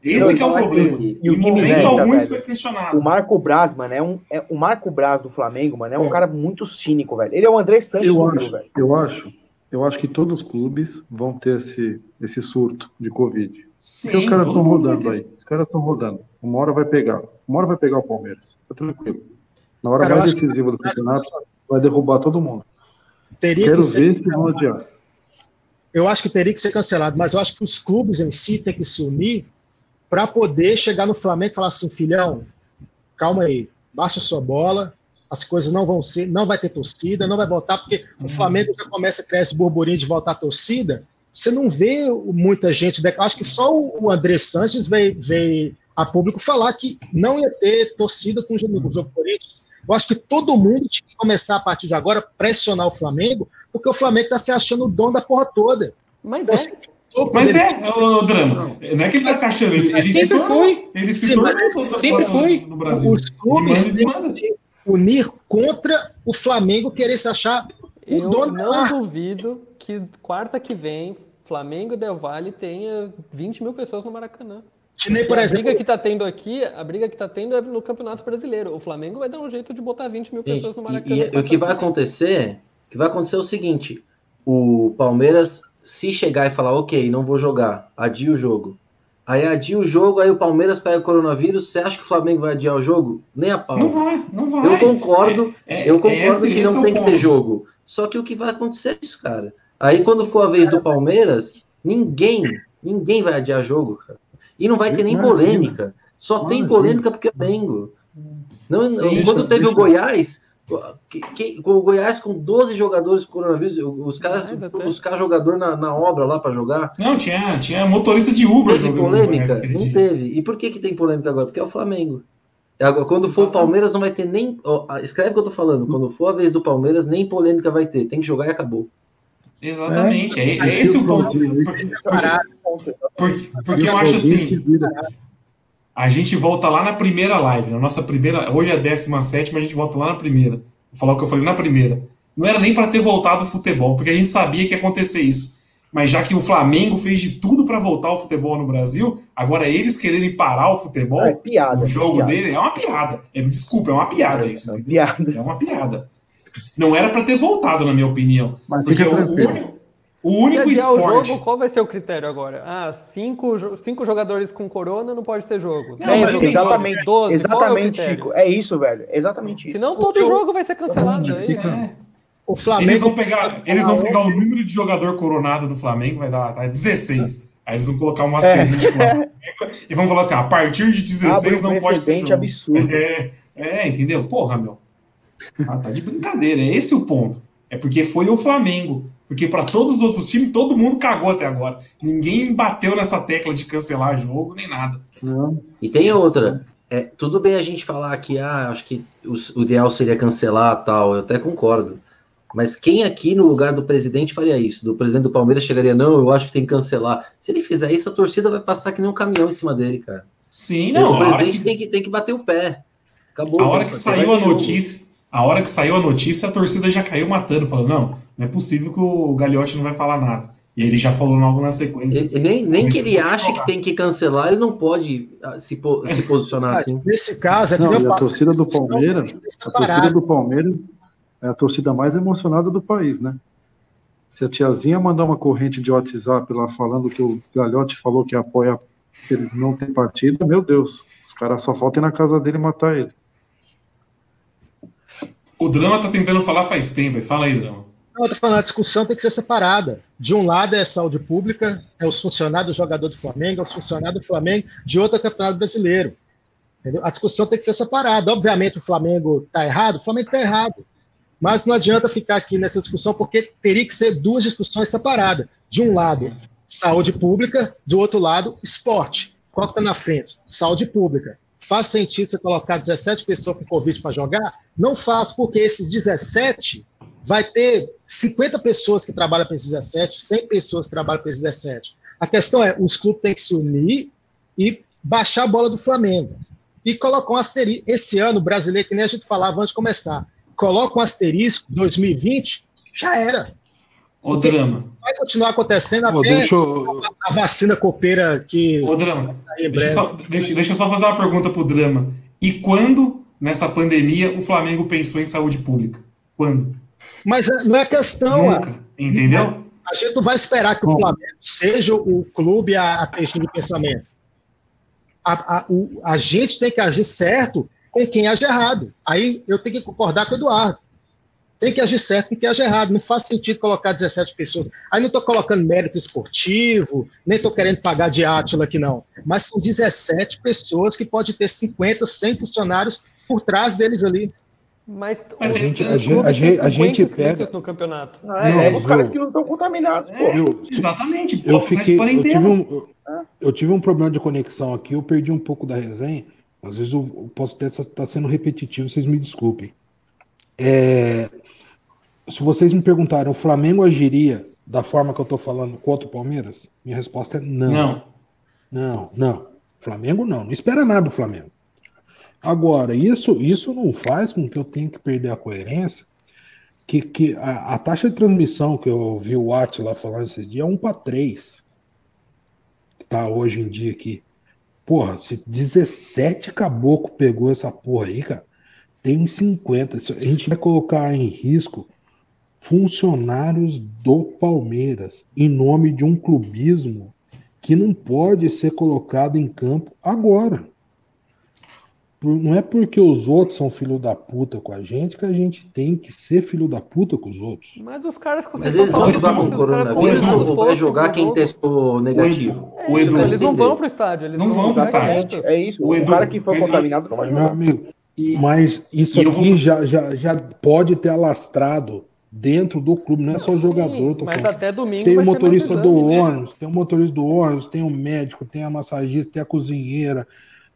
Esse eu que é o problema. que- E o Em momento irrita, algum velho, isso foi questionado. O Marco Braz, mano, é um. É, o Marco Braz do Flamengo, mano, é um É. cara muito cínico, velho. Ele é o André Santos Eu do acho, Rio, velho. eu acho, eu acho que todos os clubes vão ter esse, esse surto de Covid. Sim, Porque os caras estão rodando aí. Os caras estão rodando. Uma hora vai pegar. Uma hora vai pegar o Palmeiras. Tá tranquilo. Na hora Cara, mais acho que- decisiva do campeonato, vai derrubar todo mundo. Teria Quero que ver se vão adiar. eu acho que teria que ser cancelado, mas eu acho que os clubes em si têm que se unir para poder chegar no Flamengo e falar assim, filhão, calma aí, baixa sua bola, as coisas não vão ser, não vai ter torcida, não vai voltar, porque o Flamengo já começa a criar esse burburinho de voltar a torcida, você não vê muita gente, acho que só o André Sanches veio, veio a público falar que não ia ter torcida com o jogo, com o jogo Corinthians. Eu acho que todo mundo tinha que começar a partir de agora a pressionar o Flamengo, porque o Flamengo está se achando o dono da porra toda. Mas Então, é. assim, Mas é, o drama. Não é que ele tá se achando, ele, ele se Sempre foi. Ele se Sim, tornou sempre foi. do Brasil. os clubes se unir contra o Flamengo querer se achar o Eu dono da não marca. duvido que quarta que vem, Flamengo e Del Valle tenha 20 mil pessoas no Maracanã. Que nem, por a exemplo, briga que tá tendo aqui, a briga que tá tendo é no Campeonato Brasileiro. O Flamengo vai dar um jeito de botar 20 mil pessoas no e, Maracanã. e o quarta que vai acontecer, o que vai acontecer é o seguinte: o Palmeiras, se chegar e falar, ok, não vou jogar, adia o jogo. Aí adia o jogo, aí o Palmeiras pega o coronavírus, você acha que o Flamengo vai adiar o jogo? Nem a pau. Não vai, não vai. Eu concordo, É- eu é concordo esse- que é não o tem que ponto. ter jogo. Só que o que vai acontecer é isso, cara. Aí quando for a vez do Palmeiras, ninguém, ninguém vai adiar jogo, cara. E não vai ter nem polêmica. Só tem polêmica porque é Mengo. Não, Sim, quando deixa- teve o Goiás, que- que- com o Goiás com 12 jogadores com coronavírus, os caras buscar jogador na, na obra lá pra jogar. Não, tinha, tinha motorista de Uber Teve jogando polêmica? Goiás Não teve. E por que, que tem polêmica agora? Porque é o Flamengo. Agora, quando for o Palmeiras, não vai ter nem. ó, escreve o que eu tô falando. Quando for a vez do Palmeiras, nem polêmica vai ter. Tem que jogar e acabou. Exatamente, é, é esse o ponto. Porque, porque, porque eu acho assim. a gente volta lá na primeira live, na nossa primeira. Hoje é a 17, mas a gente volta lá na primeira. Vou falar o que eu falei na primeira. Não era nem para ter voltado o futebol, porque a gente sabia que ia acontecer isso. Mas já que o Flamengo fez de tudo para voltar o futebol no Brasil, agora eles quererem parar o futebol, É piada, o jogo piada. dele é uma piada. É, desculpa, é uma piada isso. É uma piada. É uma piada. Não era para ter voltado, na minha opinião. Mas Porque o único, o Se único o esporte. jogo, qual vai ser o critério agora? Ah, cinco, cinco jogadores com corona não pode ter jogo. Não, Dez jogadores, exatamente, 12, qual é o exatamente, critério? Chico. É isso, velho. Exatamente isso. Senão todo jogo vai ser cancelado. É isso. É. O Flamengo. Eles vão pegar, eles vão pegar o número de jogador coronado do Flamengo, vai dar tá, 16. Aí eles vão colocar um asterisco lá. E vão falar assim: a partir de 16 Abre um não pode ter jogo. absurdo. É, é, entendeu? Porra, meu. Ah, tá de brincadeira, é esse o ponto. É porque foi o Flamengo. Porque para todos os outros times, todo mundo cagou até agora. Ninguém bateu nessa tecla de cancelar jogo, nem nada. Não, E tem outra. É, tudo bem a gente falar que ah, acho que o, o ideal seria cancelar tal, eu até concordo. Mas quem aqui no lugar do presidente faria isso? Do presidente do Palmeiras chegaria, não, eu acho que tem que cancelar. Se ele fizer isso, a torcida vai passar que nem um caminhão em cima dele, cara. Sim, o não. Hora presidente que, tem, que, tem que bater o pé. Acabou. a hora que vai saiu a jogo. notícia, a hora que saiu a notícia, a torcida já caiu matando, falando, não, não é possível que o Gagliotti não vai falar nada. E ele já falou logo na sequência. E- e nem, nem que ele ache que tem que cancelar, ele não pode ah, se, po- se posicionar assim. Nesse caso, é que não, eu a falo, torcida do Palmeiras, tem que a torcida do Palmeiras é a torcida mais emocionada do país, né? Se a tiazinha mandar uma corrente de WhatsApp lá falando que o Galhote falou que apoia ele não ter partida, meu Deus, os caras só faltam ir na casa dele e matar ele. O Drama tá tentando falar faz tempo. Fala aí, Drama. Não, eu tô falando, a discussão tem que ser separada. De um lado é saúde pública, é os funcionários do jogador do Flamengo, é os funcionários do Flamengo, de outro é o Campeonato Brasileiro. Entendeu? A discussão tem que ser separada. Obviamente, o Flamengo está errado, o Flamengo está errado. Mas não adianta ficar aqui nessa discussão, porque teria que ser duas discussões separadas. De um lado, saúde pública, do outro lado, esporte. Qual está na frente? Saúde pública. Faz sentido você colocar 17 pessoas com Covid para jogar? Não faz, porque esses 17 vai ter 50 pessoas que trabalham para esses 17, 100 pessoas que trabalham para esses 17. A questão é, os clubes têm que se unir e baixar a bola do Flamengo. E colocar um asterisco. Esse ano, o brasileiro, que nem a gente falava antes de começar, coloca um asterisco, 2020, já era. Ô, Drama. Vai continuar acontecendo Pô, até deixa eu, a vacina copeira que Ô, Drama. Deixa eu, só, deixa, deixa eu só fazer uma pergunta pro Drama. E quando, nessa pandemia, o Flamengo pensou em saúde pública? Quando? Mas é- não é questão. Nunca. Entendeu? A gente não vai esperar que o Flamengo seja o clube a, a tipo de pensamento. A, a, o- a gente tem que agir certo com quem age errado. Aí eu tenho que concordar com o Eduardo. Tem que agir certo com quem age errado. Não faz sentido colocar 17 pessoas. Aí não estou colocando mérito esportivo, nem estou querendo pagar de Átila aqui, não. Mas são 17 pessoas que pode ter 50, 100 funcionários por trás deles ali. Mas, Mas os a gente- a gente- a gente- a 50 gente pega- no campeonato. Não, é, Não, é os caras viu? que não estão contaminados, pô. eu, Exatamente. eu fiquei, eu tive, um, eu- eu tive um problema de conexão aqui, eu perdi um pouco da resenha. Às vezes eu, eu posso até estar sendo repetitivo, vocês me desculpem. É, se vocês me perguntarem, o Flamengo agiria da forma que eu estou falando contra o Palmeiras? Minha resposta é não. Não. Não, não. Flamengo não. Não espera nada do Flamengo. Agora, isso, isso não faz com que eu tenha que perder a coerência. Que, que a, a taxa de transmissão que eu vi o Watt lá falando esse dia é 1 para 3. Que tá hoje em dia aqui. Porra, se 17 caboclo pegou essa porra aí, cara, tem uns 50. Se A gente vai colocar em risco funcionários do Palmeiras em nome de um clubismo que não pode ser colocado em campo agora. Não é porque os outros são filho da puta com a gente que a gente tem que ser filho da puta com os outros. Mas os caras que Mas vocês eles vão jogar com caras coronavírus ou vai jogar quem testou negativo? É O Edu- eles não vão pro estádio, eles Não vão pro estádio. é isso. O O, Edu- cara que mas- contaminado não vai Meu jogar. amigo, E, mas isso E aqui vou- já, já, já pode ter alastrado dentro do clube, não é só o jogador. tô mas falando. até domingo Tem o motorista do exame, né? ônibus, tem o motorista do ônibus, tem o médico, tem a massagista, tem a cozinheira.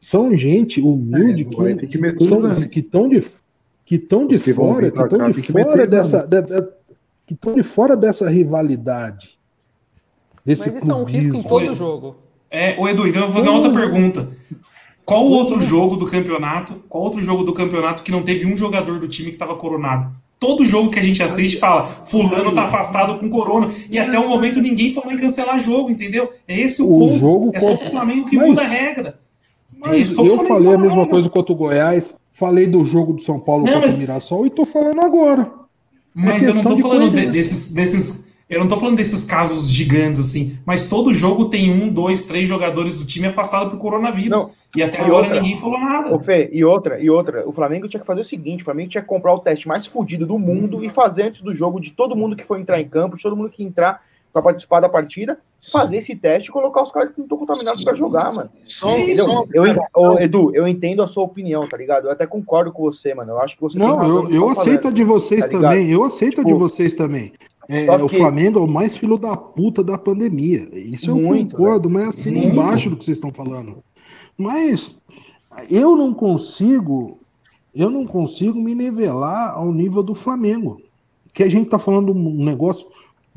São gente humilde É, que são, exame. que estão de que estão de que fora, que estão de que fora dessa de- de- que estão de fora dessa rivalidade. Desse Mas isso é um risco em clubismo. todo jogo. é, ô Edu, então eu vou fazer uma outra pergunta. Qual outro jogo do campeonato? Qual outro jogo do campeonato que não teve um jogador do time que estava coronado? Todo jogo que a gente assiste fala, fulano tá afastado com corona. E até o momento ninguém falou em cancelar jogo, entendeu? É esse o, O ponto. jogo é só o Flamengo que Mas- muda a regra. Mas eu Flamengo falei a mesma coisa contra o Goiás, falei do jogo do São Paulo Não, contra mas- o Mirassol e tô falando agora. Mas É eu não tô falando de- desses, desses. Eu não tô falando desses casos gigantes assim, mas todo jogo tem um, dois, três jogadores do time afastados por coronavírus. Não. E até E agora outra- ninguém falou nada. Ô, Fê, e outra, e outra, o Flamengo tinha que fazer o seguinte: o Flamengo tinha que comprar o teste mais fodido do mundo e fazer antes do jogo de todo mundo que for entrar em campo, de todo mundo que entrar pra participar da partida, fazer esse teste e colocar os caras que não estão contaminados pra jogar, mano. Só uma Eu, ô, Edu, eu entendo a sua opinião, tá ligado? Eu até concordo com você, mano. Eu acho que você tem Não, eu, que eu aceito a falando. de vocês tá também. Eu aceito a de Tipo, vocês também. É, só o que- Flamengo é o mais filho da puta da pandemia. Isso eu Muito, concordo, mas assim Muito. embaixo do que vocês estão falando. Mas eu não consigo, eu não consigo me nivelar ao nível do Flamengo. Que a gente tá falando um negócio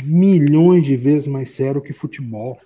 milhões de vezes mais sério que futebol.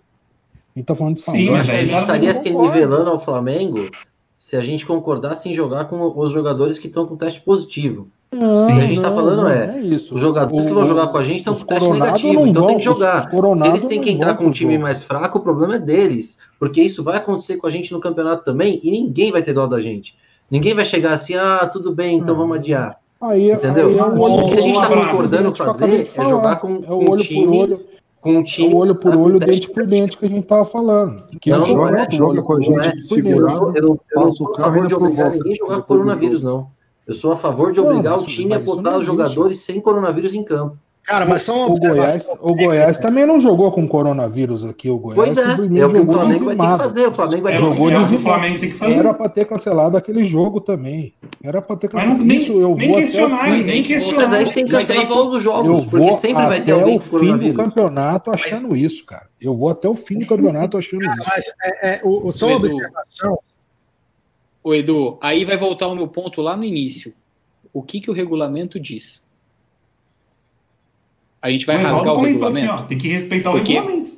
A gente tá falando de saúde. Sim, mas acho que a gente estaria se concordo. nivelando ao Flamengo se a gente concordasse em jogar com os jogadores que estão com teste positivo. Não, Sim. O que a gente tá falando é, não isso. Os jogadores que vão jogar com a gente estão com teste negativo, então vão- tem que jogar. Se eles têm que entrar com um time jogo. mais fraco, o problema é deles. Porque isso vai acontecer com a gente no campeonato também e ninguém vai ter dó da gente. Ninguém vai chegar assim, ah, tudo bem, então Hum. vamos adiar. Aí, Entendeu? aí é o olho O que a gente Um está concordando de fazer é jogar falar. com, É um olho time, por olho, com um é time o olho por olho, dente por dente que a gente tava falando. Que Não, sou não é. Joga olho com a gente dente. segurado. Eu, eu, não- eu não sou a favor de obrigar ninguém a jogar com coronavírus, não. Eu sou a favor de Não, obrigar mas- o time a botar não os jogadores sem coronavírus em campo. Cara, mas só uma O Goiás, o Goiás também não jogou com coronavírus aqui. O Goiás Pois é, é o que o Flamengo vai ter que dizimado. fazer. O Flamengo vai É ter que jogou que o dizimado. Flamengo tem que fazer. Era pra ter cancelado aquele jogo também. Era pra ter Mas cancelado. não, nem, Isso eu nem vou até o questionar, fim. nem questionar. Mas aí você tem que Mas cancelar aí todos os Eu jogos, vou porque sempre vai ter até alguém o fim do campeonato achando isso, cara. Eu vou até o fim do campeonato achando isso. Mas é, é, o, o- só uma observação. Ô, Edu, aí vai voltar o meu ponto lá no início. O que, que o regulamento diz? A gente vai O Evaldo rasgar o aqui, regulamento? ó, tem que respeitar o Por quê? regulamento.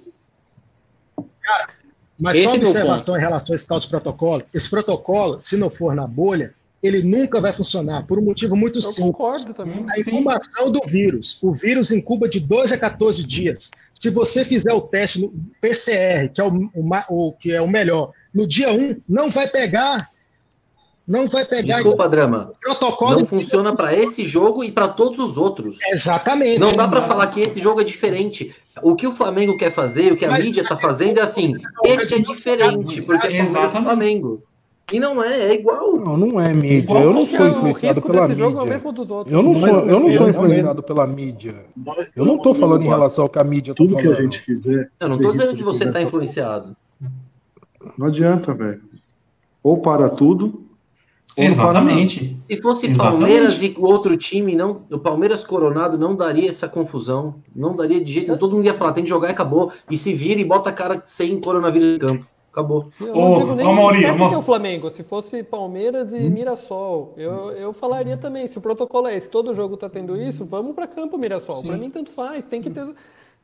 Mas Esse só é uma observação em relação a esse tal de protocolo. Esse protocolo, se não for na bolha, ele nunca vai funcionar, por um motivo muito Eu simples. concordo também. A incubação do vírus. O vírus incuba de 2 a 14 dias. Se você fizer o teste no PCR, que é o, o o- que é o melhor, no dia 1, não vai pegar. Não vai pegar. Desculpa, Drama. O protocolo Não funciona para esse jogo e para todos os outros. Exatamente. Não dá para falar que esse jogo é diferente. O que o Flamengo quer fazer, o que a Mas- mídia tá fazendo é assim: esse é diferente, porque é Exatamente. Flamengo. E não é, é igual. Não, não é mídia. Igual Eu não sou influenciado pela jogo é o mídia. mesmo dos outros. Eu não Mas sou, eu não eu sou influenciado pela mídia. Eu não estou falando em relação ao que a mídia tá Tudo que a gente fizer. Eu não risco dizendo que você tá começar- influenciado. Não adianta, velho. Ou para tudo. ou não para. Exatamente. Se fosse Exatamente. Palmeiras e o outro time, não, o Palmeiras Coronado não daria essa confusão. Não daria de jeito nenhum. Todo mundo ia falar, tem que jogar e acabou. E se vira e bota a cara sem coronavírus em campo. Acabou. Eu Ô, não digo nem ô, Mauri, esquece uma- que é o Flamengo. Se fosse Palmeiras e Mirassol, eu, eu falaria também. Se o protocolo é esse, todo jogo tá tendo isso, vamos para campo, Mirassol. Para mim, tanto faz. Tem que ter.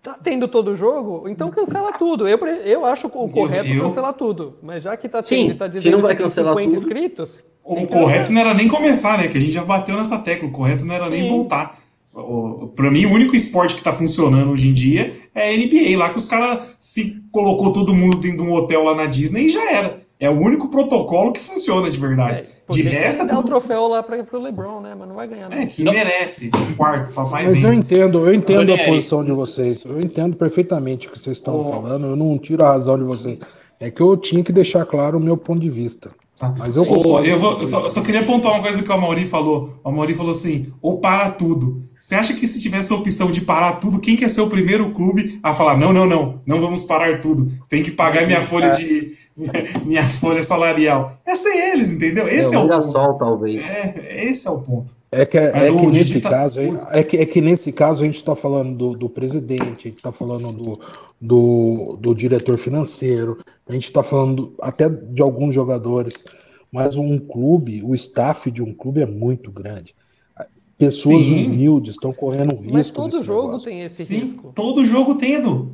Tá tendo todo jogo, então cancela tudo. Eu, eu acho o correto eu- cancelar tudo. Mas já que tá Sim, tendo e tá se dizendo não vai que tem cancelar 50 tudo- inscritos. O correto não era nem começar, né? Que a gente já bateu nessa tecla. O correto não era nem Sim. voltar. O- Pra mim, o único esporte que tá funcionando hoje em dia é a NBA, lá que os caras se colocou todo mundo dentro de um hotel lá na Disney e já era. É o único protocolo que funciona de verdade. É, de resto, é o tudo troféu lá para pro LeBron, né? Mas não vai ganhar. é, Não. que merece. Um quarto, papai Mas eu vem. entendo, eu entendo a Ranieri. posição de vocês. Eu entendo perfeitamente o que vocês estão Ô. falando. Eu não tiro a razão de vocês. É que eu tinha que deixar claro o meu ponto de vista. Tá. Mas eu concordo. eu, vou- eu só, eu só queria apontar uma coisa que o Mauri falou. O Mauri falou assim: ou para tudo. Você acha que se tivesse a opção de parar tudo, quem quer ser o primeiro clube a falar: não, não, não, não vamos parar tudo. Tem que pagar minha folha de. minha folha salarial. É ser eles, entendeu? Esse é, é o ponto. Mirassol, talvez. É, esse é o ponto. É que, Mas é que nesse tá- caso, é que, é que nesse caso a gente está falando do, do presidente, a gente está falando do, do, do diretor financeiro, a gente está falando até de alguns jogadores, mas um clube, o staff de um clube é muito grande. Pessoas Sim. humildes estão correndo risco. Mas todo jogo negócio. tem esse Sim, risco. todo jogo tendo.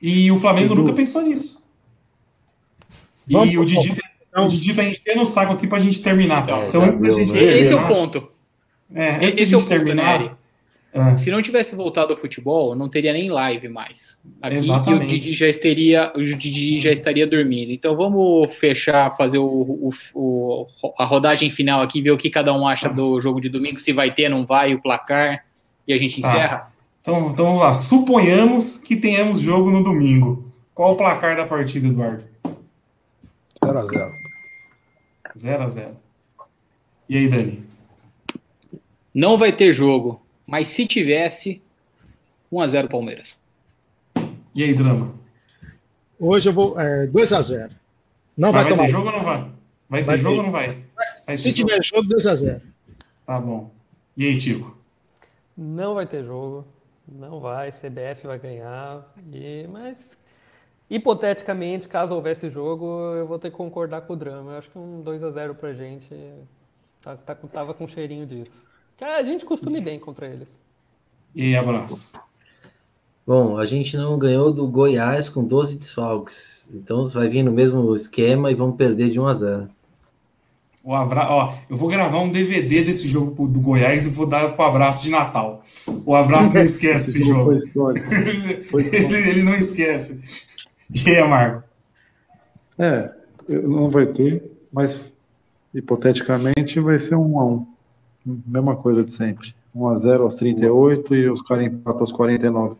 E o Flamengo Edu. nunca pensou nisso. Vamos e o Didi, o Didi tá enchendo o saco aqui pra gente terminar. Então, Então, antes da gente né? Esse é terminar, o ponto. É, antes Esse da é o gente ponto, terminar. Ah, Se não tivesse voltado ao futebol, não teria nem live mais. Aqui e o Exatamente. Didi já estaria, o Didi já estaria dormindo. Então vamos fechar, fazer o, o- o- a rodagem final aqui, ver o que cada um acha do jogo de domingo, se vai ter, não vai, o placar, e a gente Tá. encerra. Então, então vamos lá. Suponhamos que tenhamos jogo no domingo. Qual o placar da partida, Eduardo? 0x0. 0x0. E aí, Dani? Não vai ter jogo, mas se tivesse, 1x0 Palmeiras. E aí, Drama? Hoje eu vou. É, 2x0. Não Vai, vai, vai tomar. ter jogo ou não vai? Vai ter Vai jogo ter. ou não vai? Vai Se ter jogo? tiver jogo, 2x0. Tá bom. E aí, Tico? Não vai ter jogo. Não vai. CBF vai ganhar. E, mas, hipoteticamente, caso houvesse jogo, eu vou ter que concordar com o drama. Eu acho que um 2x0 pra gente tá, tá, com- tava com cheirinho disso. Que a gente costuma ir bem contra eles. E aí, abraço. Bom, a gente não ganhou do Goiás com 12 desfalques. Então vai vir no mesmo esquema e vamos perder de 1 a 0. O abra... Ó, eu vou gravar um DVD desse jogo do Goiás e vou dar pro abraço de Natal. O abraço não esquece esse Esse jogo jogo. foi histórico. Foi histórico. ele, ele não esquece. E aí, Amargo? É, não vai ter, mas hipoteticamente vai ser um a um. Mesma coisa de sempre. 1 a 0 aos 38 e os caras empatam aos 49.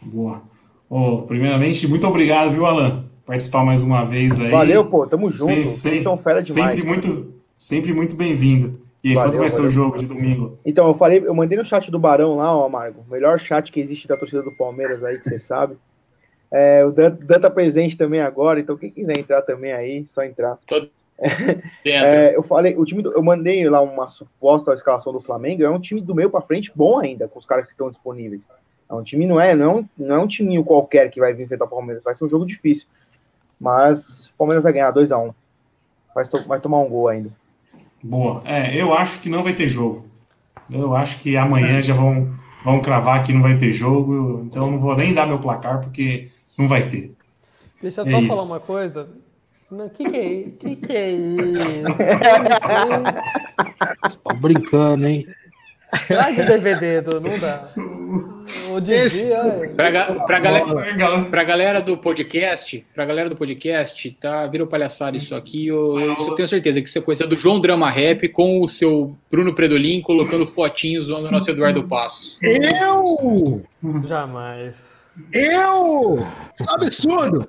Boa. Ô, primeiramente, muito obrigado, viu, Alan? Participar mais uma vez aí. Valeu, pô, tamo junto. Sem- são fera demais. Sempre muito, sempre muito bem-vindo. E aí, Valeu, quanto vai ser o valeu. jogo de domingo? Então, eu falei, eu mandei no chat do Barão lá, ó, Amargo. Melhor chat que existe da torcida do Palmeiras aí, que você sabe. É, o Dan, Dan tá presente também agora, então quem quiser entrar também aí, só entrar. Dentro. É, eu falei, o time do- eu mandei lá uma suposta escalação do Flamengo, é um time do meio pra frente bom ainda, com os caras que estão disponíveis. É um time, não é, não é um, não é um timinho qualquer que vai vir enfrentar o Palmeiras, vai ser um jogo difícil. Mas o Palmeiras vai ganhar 2x1. Vai, to- vai tomar um gol ainda. Boa. É, eu acho que não vai ter jogo. Eu acho que amanhã já vão, vão cravar que não vai ter jogo. Então eu não vou nem dar meu placar, porque não vai ter. Deixa eu É só isso. falar uma coisa. O que, que é isso? Que que é isso? Tô brincando, hein? Traz o DVD, Edu, não dá. O Didi, Esse- ai, Pra, pra, galera, pra galera do podcast, pra galera do podcast, tá, virou palhaçada isso aqui. Eu, eu- tenho certeza que isso é coisa do João Drama Rap com o seu Bruno Predolin colocando fotinhos zoando o nosso Eduardo Passos. Eu! jamais. Eu! Isso é um absurdo!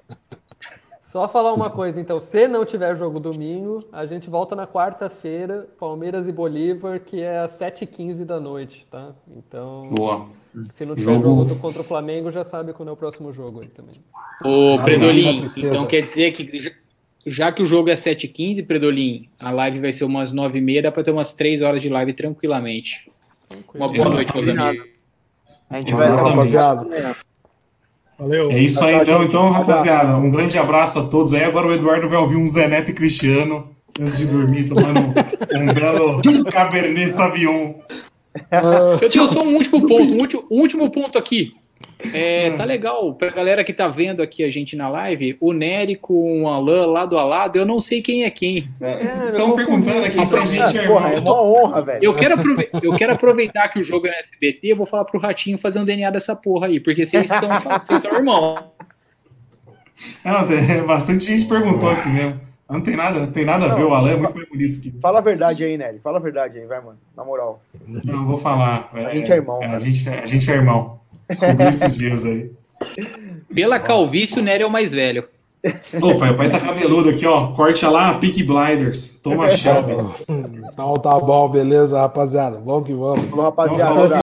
Só falar uma coisa, então. Se não tiver jogo domingo, a gente volta na quarta-feira, Palmeiras e Bolívar, que é às 7h15 da noite, tá? Então, Boa. se não tiver Jogo- jogo do- contra o Flamengo, já sabe quando é o próximo jogo aí também. Ô, Predolin, então quer dizer que já- que o jogo é 7h15, Predolin, a live vai ser umas 9h30, dá pra ter umas 3 horas de live tranquilamente. Uma boa noite, meus amigos. A gente vai rapaziada. Valeu. É isso aí, então, então, rapaziada. Um grande abraço a todos aí. Agora o Eduardo vai ouvir um Zé Neto e Cristiano antes de dormir, tomando um belo Cabernet Sauvignon. Eu tenho só um último ponto, um último, um último ponto aqui. É, tá legal, pra galera que tá vendo aqui a gente na live, o Nery com o Alan lado a lado, eu não sei quem é quem. Estão perguntando aqui se a gente é Porra, é irmão. uma honra, velho. Eu quero, aprove- eu quero aproveitar que o jogo é no SBT, eu vou falar pro Ratinho fazer um DNA dessa porra aí, porque vocês são, vocês são irmãos. Não, tem- bastante gente perguntou aqui mesmo. Não tem nada, não tem nada a ver, o Alan é muito mais bonito que Fala a verdade aí, Nery. Fala a verdade aí, vai, mano. Na moral. Não vou falar. A gente é irmão, A gente, a gente é irmão. Descobri esses dias aí. Pela calvície, o Nery é o mais velho. Ô, pai, o pai tá cabeludo aqui, ó. Corte lá, Peak Blinders. Toma Shelby. Então tá bom, beleza, rapaziada. Vamos que vamos. Falou, rapaziada. Falou,